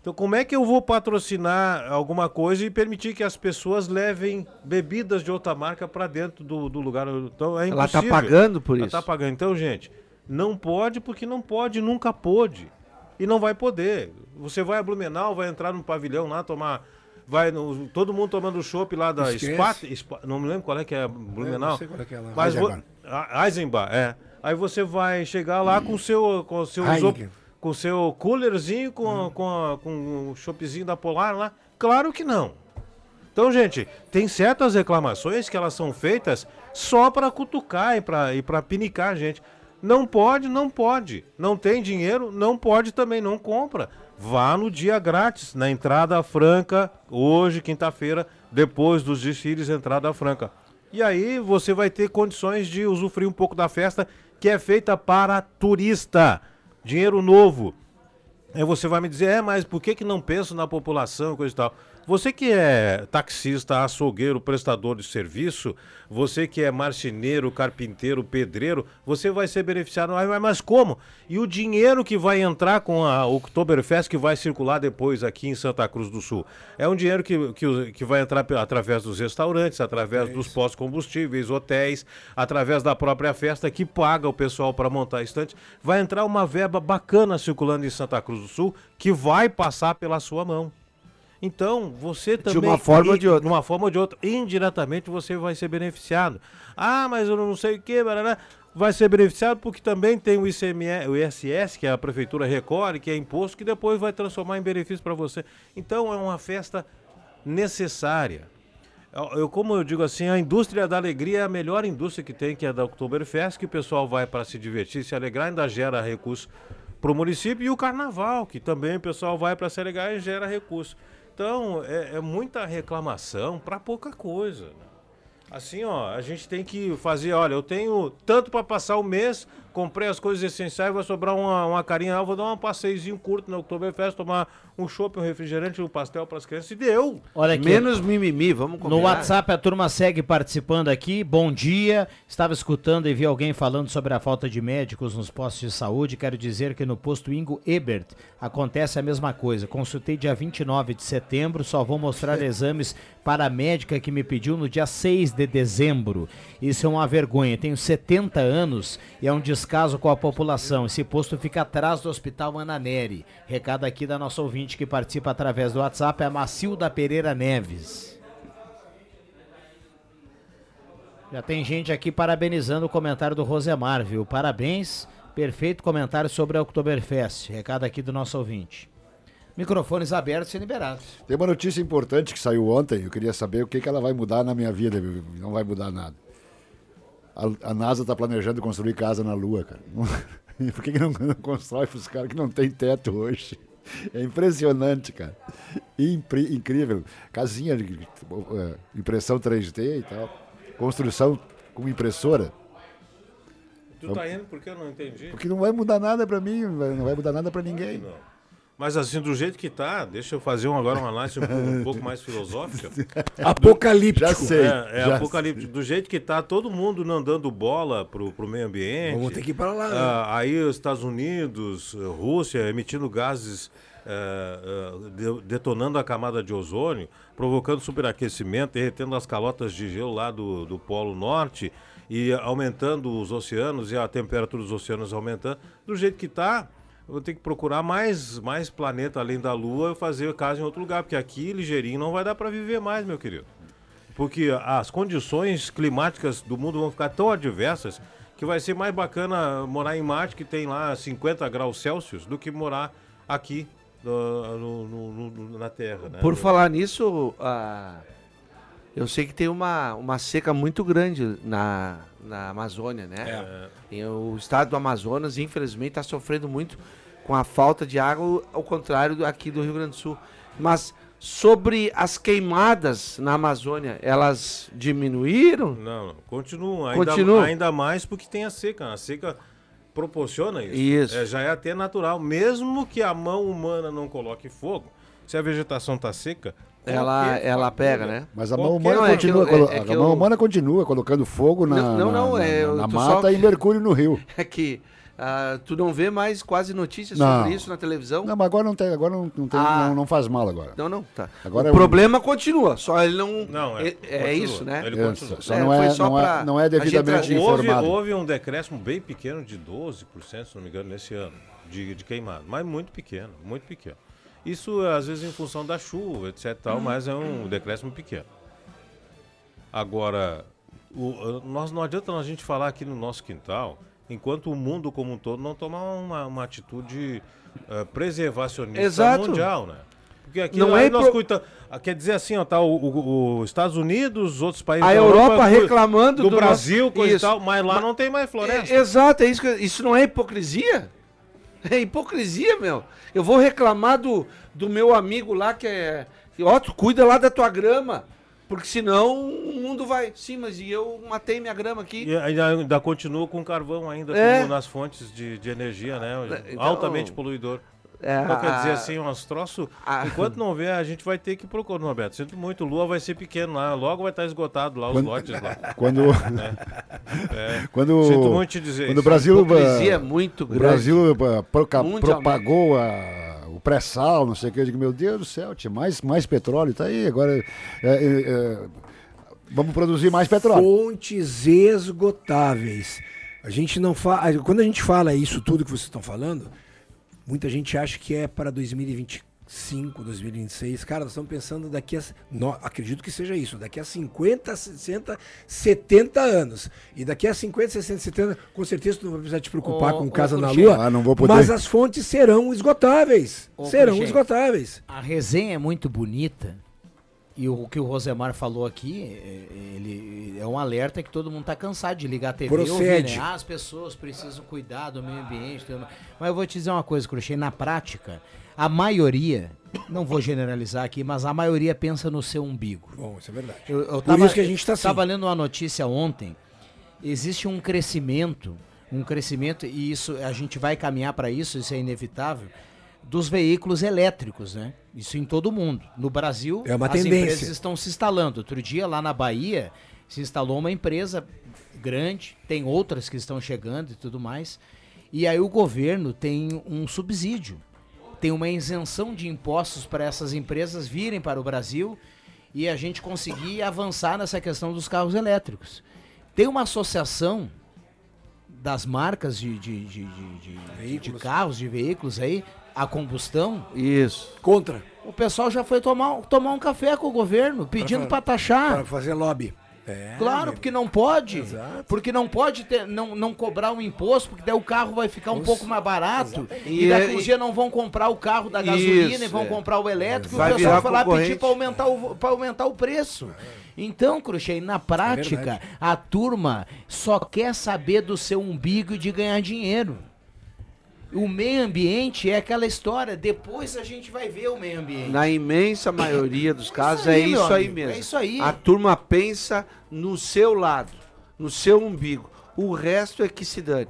Speaker 7: Então, como é que eu vou patrocinar alguma coisa e permitir que as pessoas levem bebidas de outra marca para dentro do, do lugar? Então, é
Speaker 2: Ela tá
Speaker 7: impossível.
Speaker 2: pagando por
Speaker 7: Ela
Speaker 2: isso.
Speaker 7: tá pagando. Então, gente, não pode porque não pode, nunca pôde. E não vai poder. Você vai a Blumenau, vai entrar no pavilhão lá, tomar. Vai no- todo mundo tomando chopp lá da. Spat, Spa- Não me lembro qual é que é a Blumenau.
Speaker 3: não sei qual é que é lá.
Speaker 7: Mas vo- a- Eisenbahn, é. Aí você vai chegar lá com o seu. Com seu
Speaker 3: Heineken.
Speaker 7: isop- com o seu coolerzinho, com, a- com, a- com o choppzinho da Polar lá? Claro que não. Então, gente, tem certas reclamações que elas são feitas só para cutucar e para e pra pinicar a gente. Não pode, não pode. Não tem dinheiro, não pode também, não compra. Vá no dia grátis, na entrada franca, hoje, quinta-feira, depois dos desfiles, entrada franca. E aí você vai ter condições de usufruir um pouco da festa que é feita para turista. Dinheiro novo. Aí você vai me dizer, é, mas por que, que não penso na população e coisa e tal? Você que é taxista, açougueiro, prestador de serviço, você que é marceneiro, carpinteiro, pedreiro, você vai ser beneficiado. Mas- Mas como? E o dinheiro que vai entrar com a Oktoberfest, que vai circular depois aqui em Santa Cruz do Sul? É um dinheiro que, que, que vai entrar através dos restaurantes, através dos postos combustíveis, hotéis, através da própria festa que paga o pessoal para montar a estante. Vai entrar uma verba bacana circulando em Santa Cruz do Sul que vai passar pela sua mão. Então, você também.
Speaker 2: uma forma ou de outra.
Speaker 7: De uma forma ou de outra. Indiretamente você vai ser beneficiado. Ah, mas eu não sei o que, barará. Vai ser beneficiado porque também tem o ICMS, o ISS, que a prefeitura recolhe, que é imposto, que depois vai transformar em benefício para você. Então é uma festa necessária. Eu, eu- como eu digo assim, a indústria da alegria é a melhor indústria que tem, que é da Oktoberfest, que o pessoal vai para se divertir, se alegrar, ainda gera recurso para o município, e o carnaval, que também o pessoal vai para se alegrar e gera recurso. Então, é, é muita reclamação para pouca coisa. né? Assim, ó, a gente tem que fazer, olha, eu tenho tanto para passar o mês, comprei as coisas essenciais, vai sobrar uma, uma carinha, ah, vou dar um passeiozinho curto na Oktoberfest, tomar um chopp, um refrigerante, um pastel para as crianças, e deu.
Speaker 1: Olha aqui.
Speaker 2: Menos mimimi, vamos combinar.
Speaker 1: No WhatsApp a turma segue participando aqui. Bom dia. Estava escutando e vi alguém falando sobre a falta de médicos nos postos de saúde. Quero dizer que no posto Ingo Ebert acontece a mesma coisa. Consultei dia 29 de setembro, só vou mostrar exames para a médica que me pediu no dia 6 de dezembro. Isso é uma vergonha. Tenho 70 anos e é um descaso com a população. Esse posto fica atrás do Hospital Ananeri. Recado aqui da nossa ouvinte que participa através do WhatsApp é a Macilda Pereira Neves. Já tem gente aqui parabenizando o comentário do Rosemar, viu? Parabéns, perfeito comentário sobre a Oktoberfest. Recado aqui do nosso ouvinte. Microfones abertos e liberados.
Speaker 5: Tem uma notícia importante que saiu ontem. Eu queria saber o que, que ela vai mudar na minha vida. Não vai mudar nada. A, a NASA está planejando construir casa na Lua, cara. *laughs* Por que, que não, não constrói para os caras que não tem teto hoje? É impressionante, cara. Impri- incrível. Casinha de eh, impressão 3D e tal. Construção com impressora.
Speaker 7: Tu tá indo porque eu não entendi.
Speaker 5: Porque não vai mudar nada para mim, não vai mudar nada para ninguém.
Speaker 7: Não. Mas assim, do jeito que tá, deixa eu fazer um, agora uma análise um, pouco- um *laughs* pouco mais filosófica.
Speaker 3: Apocalíptico.
Speaker 5: Já sei.
Speaker 7: É, é
Speaker 5: já
Speaker 7: apocalíptico. Do jeito que tá, todo mundo não dando bola pro, pro meio ambiente.
Speaker 3: Vamos ter que ir para lá. né?
Speaker 7: Ah, aí os Estados Unidos, Rússia emitindo gases, eh, eh, de- detonando a camada de ozônio, provocando superaquecimento, derretendo as calotas de gelo lá do, do Polo Norte e aumentando os oceanos e a temperatura dos oceanos aumentando. Do jeito que está, vou ter que procurar mais, mais planeta além da Lua e fazer casa em outro lugar, porque aqui, ligeirinho, não vai dar para viver mais, meu querido. Porque as condições climáticas do mundo vão ficar tão adversas que vai ser mais bacana morar em Marte, que tem lá 50 graus Celsius, do que morar aqui no- no- no- no- na Terra. Né?
Speaker 2: Por falar nisso, ah, eu sei que tem uma, uma seca muito grande na, na Amazônia, né? E o estado do Amazonas, infelizmente, está sofrendo muito com a falta de água, ao contrário do- aqui do Rio Grande do Sul. Mas sobre as queimadas na Amazônia, elas diminuíram?
Speaker 7: Não, não. Continuam. Ainda,
Speaker 2: Continua.
Speaker 7: ainda mais porque tem a seca. A seca proporciona isso.
Speaker 2: Isso.
Speaker 7: É, já é até natural. Mesmo que a mão humana não coloque fogo, se a vegetação está seca,
Speaker 2: Ela, ela pega, né?
Speaker 5: Mas a mão
Speaker 7: Qualquer-
Speaker 5: humana
Speaker 2: Não, é
Speaker 5: continua,
Speaker 2: eu- é-
Speaker 5: colo-
Speaker 2: é que
Speaker 5: a mão
Speaker 2: eu-
Speaker 5: humana continua colocando fogo na,
Speaker 2: Não, não,
Speaker 5: na- na-
Speaker 2: é, eu
Speaker 5: na mata
Speaker 2: só-
Speaker 5: e mercúrio no rio. *laughs*
Speaker 2: É que ah, tu não vê mais quase notícias
Speaker 5: Não.
Speaker 2: sobre isso na televisão?
Speaker 5: Não, mas agora não tem, agora não, não, tem-
Speaker 2: Ah.
Speaker 5: não, não faz mal agora.
Speaker 2: Não, não, tá.
Speaker 5: Agora
Speaker 2: o
Speaker 5: é um-
Speaker 2: problema continua, só ele não.
Speaker 7: Não, é.
Speaker 2: é, é isso, né?
Speaker 7: Ele
Speaker 5: É,
Speaker 7: continua.
Speaker 5: só
Speaker 2: É,
Speaker 5: não, é,
Speaker 2: foi só
Speaker 5: não, é,
Speaker 2: pra
Speaker 5: não é devidamente
Speaker 7: Houve,
Speaker 5: informado.
Speaker 7: houve um decréscimo bem pequeno de 12%, se não me engano, nesse ano, de, de queimado. Mas muito pequeno, muito pequeno. Isso, às vezes, em função da chuva, etc. Tal, mas é um decréscimo pequeno. Agora, o- nós não adianta a gente falar aqui no nosso quintal, enquanto o mundo como um todo não tomar uma, uma atitude eh, preservacionista
Speaker 2: Exato.
Speaker 7: mundial, né? Porque aqui
Speaker 2: Não é
Speaker 7: nós
Speaker 2: pro-
Speaker 7: cuida- ah, quer dizer assim, ó, tá os Estados Unidos, os outros países
Speaker 2: A Europa
Speaker 7: cuida-
Speaker 2: reclamando
Speaker 7: do,
Speaker 2: do
Speaker 7: Brasil,
Speaker 2: nosso-
Speaker 7: coisa e tal, mas lá
Speaker 2: Mas-
Speaker 7: não tem mais floresta.
Speaker 2: É, exato, é isso, que, isso não é hipocrisia? É hipocrisia, meu. Eu vou reclamar do, do meu amigo lá que é. Ó, tu cuida lá da tua grama. Porque senão o mundo vai. Sim, mas e eu matei minha grama aqui.
Speaker 7: E ainda, ainda continua com carvão ainda
Speaker 2: É.
Speaker 7: como nas fontes de, de energia, né?
Speaker 2: Então-
Speaker 7: Altamente poluidor.
Speaker 2: É,
Speaker 7: Então, quer dizer
Speaker 2: a-
Speaker 7: assim, uns troços.
Speaker 2: a-
Speaker 7: Enquanto não vê, a gente vai ter que procurar, Roberto. Sinto muito, Lua vai ser pequeno lá. Logo vai estar esgotado lá os
Speaker 5: Quando-
Speaker 7: lotes lá. *laughs*
Speaker 5: Quando, *laughs*
Speaker 7: É.
Speaker 5: quando,
Speaker 7: Sinto muito te dizer
Speaker 5: quando o
Speaker 7: isso.
Speaker 5: Brasil,
Speaker 2: hipocrisia é muito
Speaker 5: o
Speaker 2: grande.
Speaker 5: Brasil ah, proca-
Speaker 2: Mundialmente.
Speaker 5: propagou a- pré-sal, não sei o que, eu digo, meu Deus do céu, tinha mais, mais petróleo, tá aí, agora é, é, é, vamos produzir mais petróleo.
Speaker 3: Fontes esgotáveis. A gente não fala. Quando a gente fala isso tudo que vocês estão falando, muita gente acha que é para 2025, 2026. Cara, nós estamos pensando daqui a. acredito que seja isso. Daqui a 50, 60, 70 anos. E daqui a 50, 60, 70, com certeza tu não vai precisar te preocupar
Speaker 1: Ô,
Speaker 3: com
Speaker 1: ô,
Speaker 3: casa na lua.
Speaker 5: Ah, não vou poder.
Speaker 3: Mas as fontes serão esgotáveis.
Speaker 1: Ô,
Speaker 3: serão esgotáveis.
Speaker 1: A resenha é muito bonita E o que o Rosemar falou aqui, é- ele é um alerta que todo mundo tá cansado de ligar a TV e ouvir,
Speaker 3: Procede.
Speaker 1: né? Ah, as pessoas precisam cuidar do meio ambiente. tudo mais. Mas eu vou te dizer uma coisa, Cruxê, na prática, a maioria, não vou generalizar aqui, mas a maioria pensa no seu umbigo.
Speaker 3: Bom, isso é verdade.
Speaker 1: Eu, eu
Speaker 3: Por isso que a gente tá assim.
Speaker 1: Estava lendo uma notícia ontem. Existe um crescimento, um crescimento, e isso a gente vai caminhar para isso, isso é inevitável, dos veículos elétricos, né? Isso em todo o mundo. No Brasil,
Speaker 3: É uma
Speaker 1: as
Speaker 3: tendência.
Speaker 1: empresas estão se instalando. Outro dia, lá na Bahia, se instalou uma empresa grande, tem outras que estão chegando e tudo mais. E aí o governo tem um subsídio, tem uma isenção de impostos para essas empresas virem para o Brasil e a gente conseguir avançar nessa questão dos carros elétricos. Tem uma associação das marcas de, de, de, de- de- de carros, de veículos aí, a combustão.
Speaker 2: Isso.
Speaker 3: Contra.
Speaker 1: O pessoal já foi tomar, tomar um café com o governo, pedindo para taxar.
Speaker 3: Para fazer lobby. É,
Speaker 1: Claro, porque não pode.
Speaker 3: Exato.
Speaker 1: Porque não pode ter, não, não cobrar um imposto, porque daí o carro vai ficar um pouco mais barato. E,
Speaker 2: E
Speaker 1: daqui
Speaker 2: é-
Speaker 1: uns dias não vão comprar o carro da gasolina
Speaker 2: Isso,
Speaker 1: e vão
Speaker 2: é.
Speaker 1: comprar o elétrico.
Speaker 2: Vai
Speaker 1: e o pessoal vai lá pedir para aumentar, o, aumentar o preço. Então, Cruxem, na prática,
Speaker 3: verdade.
Speaker 1: a turma só quer saber do seu umbigo e de ganhar dinheiro. O meio ambiente é aquela história. Depois a gente vai ver o meio ambiente.
Speaker 2: Na imensa maioria dos casos
Speaker 1: aí,
Speaker 2: é isso aí
Speaker 1: amigo,
Speaker 2: mesmo.
Speaker 1: é isso aí.
Speaker 2: A turma pensa no seu lado, no seu umbigo. O resto é que se dane.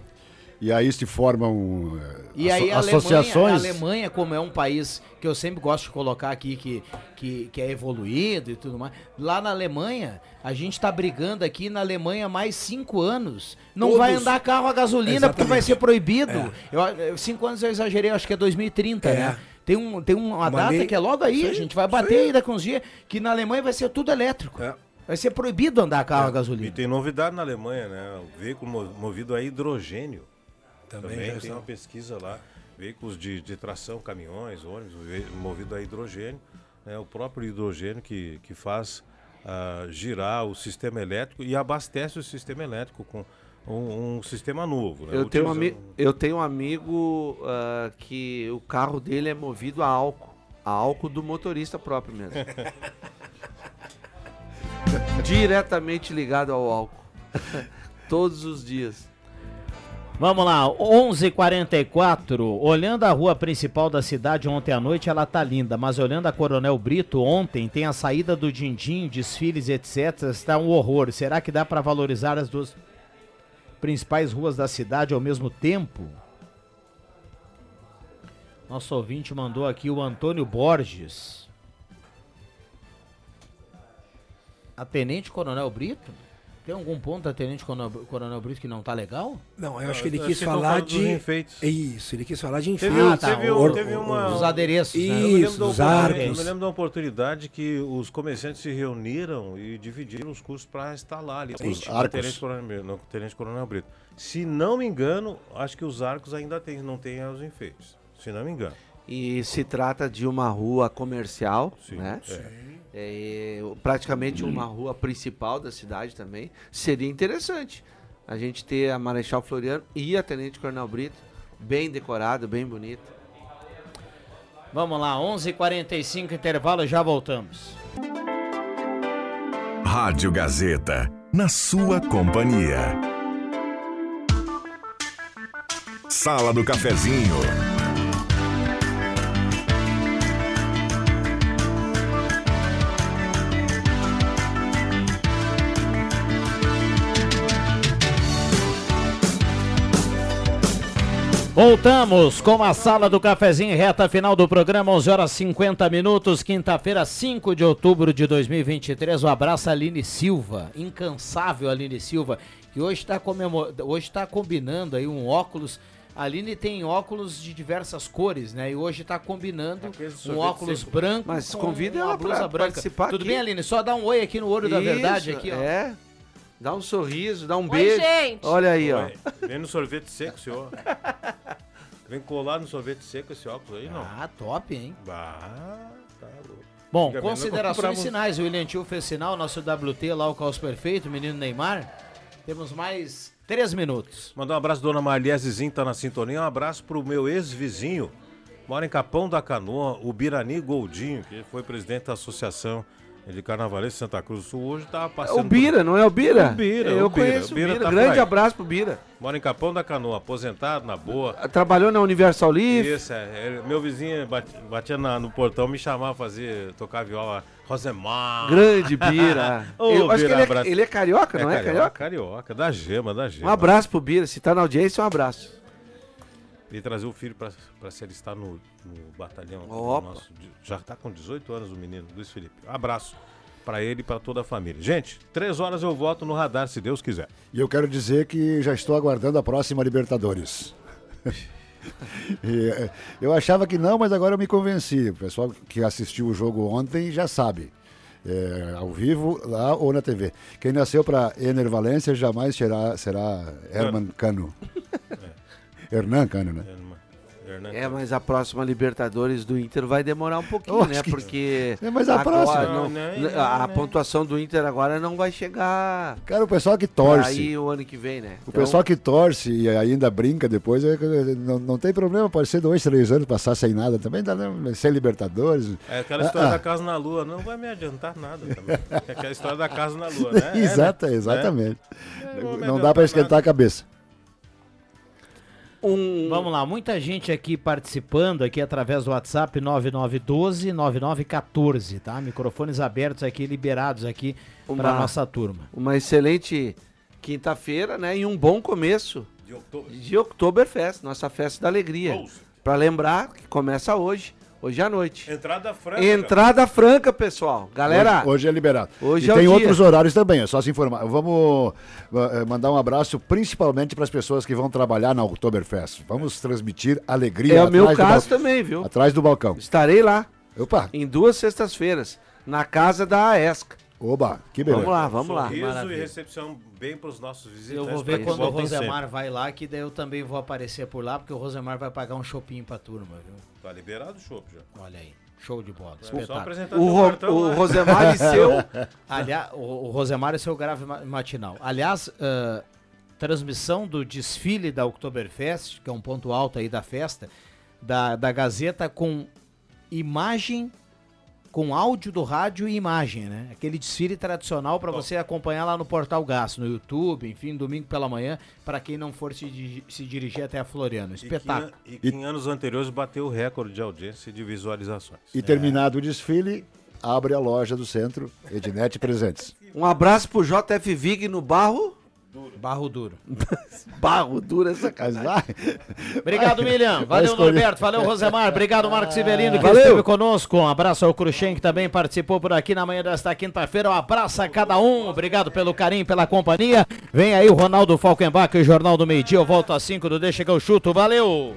Speaker 5: E aí se formam
Speaker 1: E aí a
Speaker 5: associações.
Speaker 1: Alemanha, a Alemanha, como é um país que eu sempre gosto de colocar aqui, que, que, que é evoluído e tudo mais, lá na Alemanha, a gente tá brigando aqui na Alemanha mais cinco anos. Não
Speaker 3: Todos.
Speaker 1: vai andar carro a gasolina porque vai
Speaker 3: Exatamente.
Speaker 1: ser proibido. Eu- eu- cinco anos eu exagerei, acho que é 2030,
Speaker 3: É.
Speaker 1: né? Tem, um, tem uma,
Speaker 3: Uma
Speaker 1: data
Speaker 3: lei-
Speaker 1: que é logo aí, a gente vai bater
Speaker 3: aí.
Speaker 1: aí daqui uns dias, que na Alemanha vai ser tudo elétrico.
Speaker 3: É.
Speaker 1: Vai ser proibido andar carro a gasolina.
Speaker 7: E tem novidade na Alemanha, né? O veículo mo- movido a hidrogênio.
Speaker 3: Também,
Speaker 7: Também,
Speaker 3: já
Speaker 7: tem uma pesquisa lá. Veículos de, de tração, caminhões, ônibus, movido a hidrogênio. né? O próprio hidrogênio que, que faz ah, girar o sistema elétrico e abastece o sistema elétrico com um, um sistema novo. né?
Speaker 2: Eu tenho, um eu tenho um amigo ah, que o carro dele é movido a álcool. A álcool do motorista próprio mesmo. *laughs* Diretamente ligado ao álcool. *laughs* Todos os dias.
Speaker 1: Vamos lá, 11:44. Olhando a rua principal da cidade ontem à noite, ela tá linda, mas olhando a Coronel Brito ontem, tem a saída do Dindim, desfiles, etc. Está um horror. Será que dá para valorizar as duas principais ruas da cidade ao mesmo tempo? Nosso ouvinte mandou aqui o Antônio Borges. A Tenente Coronel Brito? Tem algum ponto da Tenente Coronel, Coronel Brito que não tá legal?
Speaker 3: Não, eu acho que ele quis falar de.
Speaker 7: enfeites.
Speaker 3: Isso, ele quis falar de
Speaker 7: Teve,
Speaker 3: enfeite.
Speaker 7: um-
Speaker 1: Ah, tá,
Speaker 7: teve,
Speaker 1: o-
Speaker 7: um- teve uma.
Speaker 1: Os adereços, né?
Speaker 3: Isso.
Speaker 7: Eu me lembro, da
Speaker 3: os
Speaker 7: oportunidade,
Speaker 3: arcos.
Speaker 7: eu me lembro da oportunidade que os comerciantes se reuniram e dividiram os custos para instalar ali.
Speaker 5: Os arcos.
Speaker 7: Tenente Coronel, no Tenente Coronel Brito. Se não me engano, acho que os arcos ainda tem, não tem os enfeites. Se não me engano.
Speaker 2: E se trata de uma rua comercial,
Speaker 7: Sim,
Speaker 2: né?
Speaker 7: é.
Speaker 2: É, praticamente uma rua principal da cidade também. Seria interessante a gente ter a Marechal Floriano e a Tenente Coronel Brito bem decorado, bem bonito.
Speaker 1: Vamos lá, 11:45 intervalo, já voltamos.
Speaker 6: Rádio Gazeta, na sua companhia. Sala do Cafezinho.
Speaker 1: Voltamos com a sala do cafezinho, reta final do programa, 11 horas 50 minutos, quinta-feira, 5 de outubro de 2023. Um abraço a Aline Silva, incansável Aline Silva, que hoje está hoje tá combinando aí um óculos. A Aline tem óculos de diversas cores, né? E hoje está combinando
Speaker 7: Aquele
Speaker 1: um óculos
Speaker 7: seco.
Speaker 1: branco
Speaker 2: Mas
Speaker 1: com
Speaker 2: convida
Speaker 1: uma
Speaker 2: ela
Speaker 1: blusa
Speaker 2: pra
Speaker 1: branca.
Speaker 2: participar
Speaker 1: Tudo
Speaker 2: aqui.
Speaker 1: bem, Aline? Só dá um oi aqui no olho da verdade
Speaker 2: Isso,
Speaker 1: aqui, ó.
Speaker 2: É. Dá um sorriso, dá um
Speaker 9: Oi,
Speaker 2: beijo.
Speaker 9: gente.
Speaker 2: Olha aí, ó.
Speaker 7: Ué, Vem no sorvete seco, senhor. *laughs* Vem colar no sorvete seco esse óculos aí, não.
Speaker 1: Ah, top, hein?
Speaker 7: Bah, tá louco.
Speaker 1: Bom,
Speaker 7: Antigamente nós
Speaker 1: considerações
Speaker 7: comprávamos-
Speaker 1: finais. O William Tio fez sinal, nosso WT lá, o Caos Perfeito, o menino Neymar. Temos mais três minutos.
Speaker 7: Mandar um abraço, dona Maria Zizinho, tá na sintonia. Um abraço pro meu ex-vizinho, mora em Capão da Canoa, o Birani Goldinho, que foi presidente da associação de carnavalesco Santa Cruz do Sul, hoje tá
Speaker 2: É
Speaker 7: passando...
Speaker 2: o Bira, não é o Bira?
Speaker 7: O Bira,
Speaker 2: Eu
Speaker 7: o Bira.
Speaker 2: conheço
Speaker 7: O Bira
Speaker 2: o Bira.
Speaker 7: tá
Speaker 2: Grande
Speaker 7: por
Speaker 2: abraço pro Bira.
Speaker 7: Mora em Capão da Canoa, aposentado, na boa.
Speaker 2: Trabalhou na Universal Leaf.
Speaker 7: Isso, é. Ele- Meu vizinho batia na- no portão, me chamava, fazia, tocar viola. Rosemar.
Speaker 2: Grande Bira. *laughs*
Speaker 7: Ô,
Speaker 2: Eu acho que ele é, ele é carioca, não é carioca?
Speaker 7: Carioca, da gema, da
Speaker 2: Um
Speaker 7: gema.
Speaker 2: abraço pro Bira. Se tá na audiência, um abraço.
Speaker 7: E trazer o filho pra se alistar no, no batalhão.
Speaker 2: Opa.
Speaker 7: nosso. já tá com 18 anos o menino, Luiz Felipe. Um abraço pra ele e pra toda a família. Gente, três horas eu volto no radar, se Deus quiser.
Speaker 5: E eu quero dizer que já estou aguardando a próxima Libertadores. *laughs* E, eh, eu achava que não, mas agora eu me convenci. O pessoal que assistiu o jogo ontem já sabe. É, ao vivo, lá ou na TV. Quem nasceu para Enervalência jamais será, será Herman Cano. *laughs* Hernan Cano, né?
Speaker 2: É, mas a próxima Libertadores do Inter vai demorar um pouquinho, né?
Speaker 5: que-
Speaker 2: Porque
Speaker 5: É, mas a
Speaker 2: agora
Speaker 5: próxima-
Speaker 2: não-
Speaker 7: Não, não,
Speaker 2: a
Speaker 7: não.
Speaker 2: pontuação do Inter agora não vai chegar
Speaker 5: Cara, o pessoal que torce.
Speaker 2: aí o ano que vem, né?
Speaker 5: O pessoal que torce e ainda brinca depois, é, não, não tem problema, pode ser dois, três anos passar sem nada também, dá, né? sem Libertadores.
Speaker 7: É aquela história
Speaker 5: Ah,
Speaker 7: da casa na lua, não vai me adiantar nada também. É aquela história da casa na lua, né? *laughs* É, né?
Speaker 5: Exata, exatamente.
Speaker 7: É, não
Speaker 5: dá para esquentar
Speaker 7: nada.
Speaker 5: a cabeça.
Speaker 2: Um...
Speaker 1: Vamos lá, muita gente aqui participando aqui através do WhatsApp 9912 9914, tá? Microfones abertos aqui, liberados aqui para nossa turma.
Speaker 2: uma excelente quinta-feira, né? E um bom começo
Speaker 7: De outubro.
Speaker 2: de Oktoberfest, nossa festa da alegria. Pra lembrar que começa hoje, hoje à noite.
Speaker 7: Entrada franca.
Speaker 2: Entrada franca, pessoal. Galera,
Speaker 5: Hoje, hoje é liberado.
Speaker 2: hoje
Speaker 5: e
Speaker 2: é o
Speaker 5: tem
Speaker 2: dia.
Speaker 5: outros horários também, é só se informar. Vamos eh, mandar um abraço principalmente para as pessoas que vão trabalhar na Oktoberfest. Vamos transmitir alegria
Speaker 2: é o meu caso
Speaker 5: bal-
Speaker 2: também, viu?
Speaker 5: Atrás do balcão.
Speaker 2: Estarei lá
Speaker 5: Opa,
Speaker 2: em duas sextas-feiras, na casa da AESCA.
Speaker 5: Oba, que beleza.
Speaker 2: Vamos lá, vamos lá.
Speaker 7: Sorriso
Speaker 1: Maravilha.
Speaker 7: e recepção bem pros nossos visitantes.
Speaker 1: Eu vou ver quando o Rosemar vai lá, que daí eu também vou aparecer por lá, porque o Rosemar vai pagar um shopping pra turma, viu?
Speaker 7: Tá liberado o chopp já.
Speaker 1: Olha aí, show de bola, espetáculo.
Speaker 7: apresentar
Speaker 2: O, Ro-
Speaker 7: cartão
Speaker 2: o. Rosemar e seu. *laughs*
Speaker 1: Aliás, o, o Rosemar é seu grave ma- matinal. Aliás, ah, transmissão do desfile da Oktoberfest, que é um ponto alto aí da festa, da, da Gazeta com imagem, com áudio do rádio e imagem, né? Aquele desfile tradicional para você acompanhar lá no Portal Gás, no YouTube, enfim, domingo pela manhã, para quem não for se, se dirigir até a Floriano.
Speaker 7: E que,
Speaker 1: Espetáculo.
Speaker 7: em- e que em anos anteriores bateu o recorde de audiência e de visualizações.
Speaker 5: E terminado o desfile, abre a loja do centro, Ednet Presentes.
Speaker 2: Um abraço pro JF Vig no barro.
Speaker 1: Barro duro.
Speaker 2: Barro duro essa
Speaker 5: Mas
Speaker 2: casa.
Speaker 5: vai.
Speaker 1: Obrigado, William. Valeu. Norberto. Valeu, Rosemar. Obrigado, Marcos Severino, que
Speaker 2: Valeu.
Speaker 1: esteve conosco. Um abraço ao Cruxem, que também participou por aqui na manhã desta quinta-feira. Um abraço a cada um. Obrigado pelo carinho, pela companhia. Vem aí o Ronaldo Falkenbach, o Jornal do Meio Dia. Eu volto às 5 do Deixa que eu chuto. Valeu!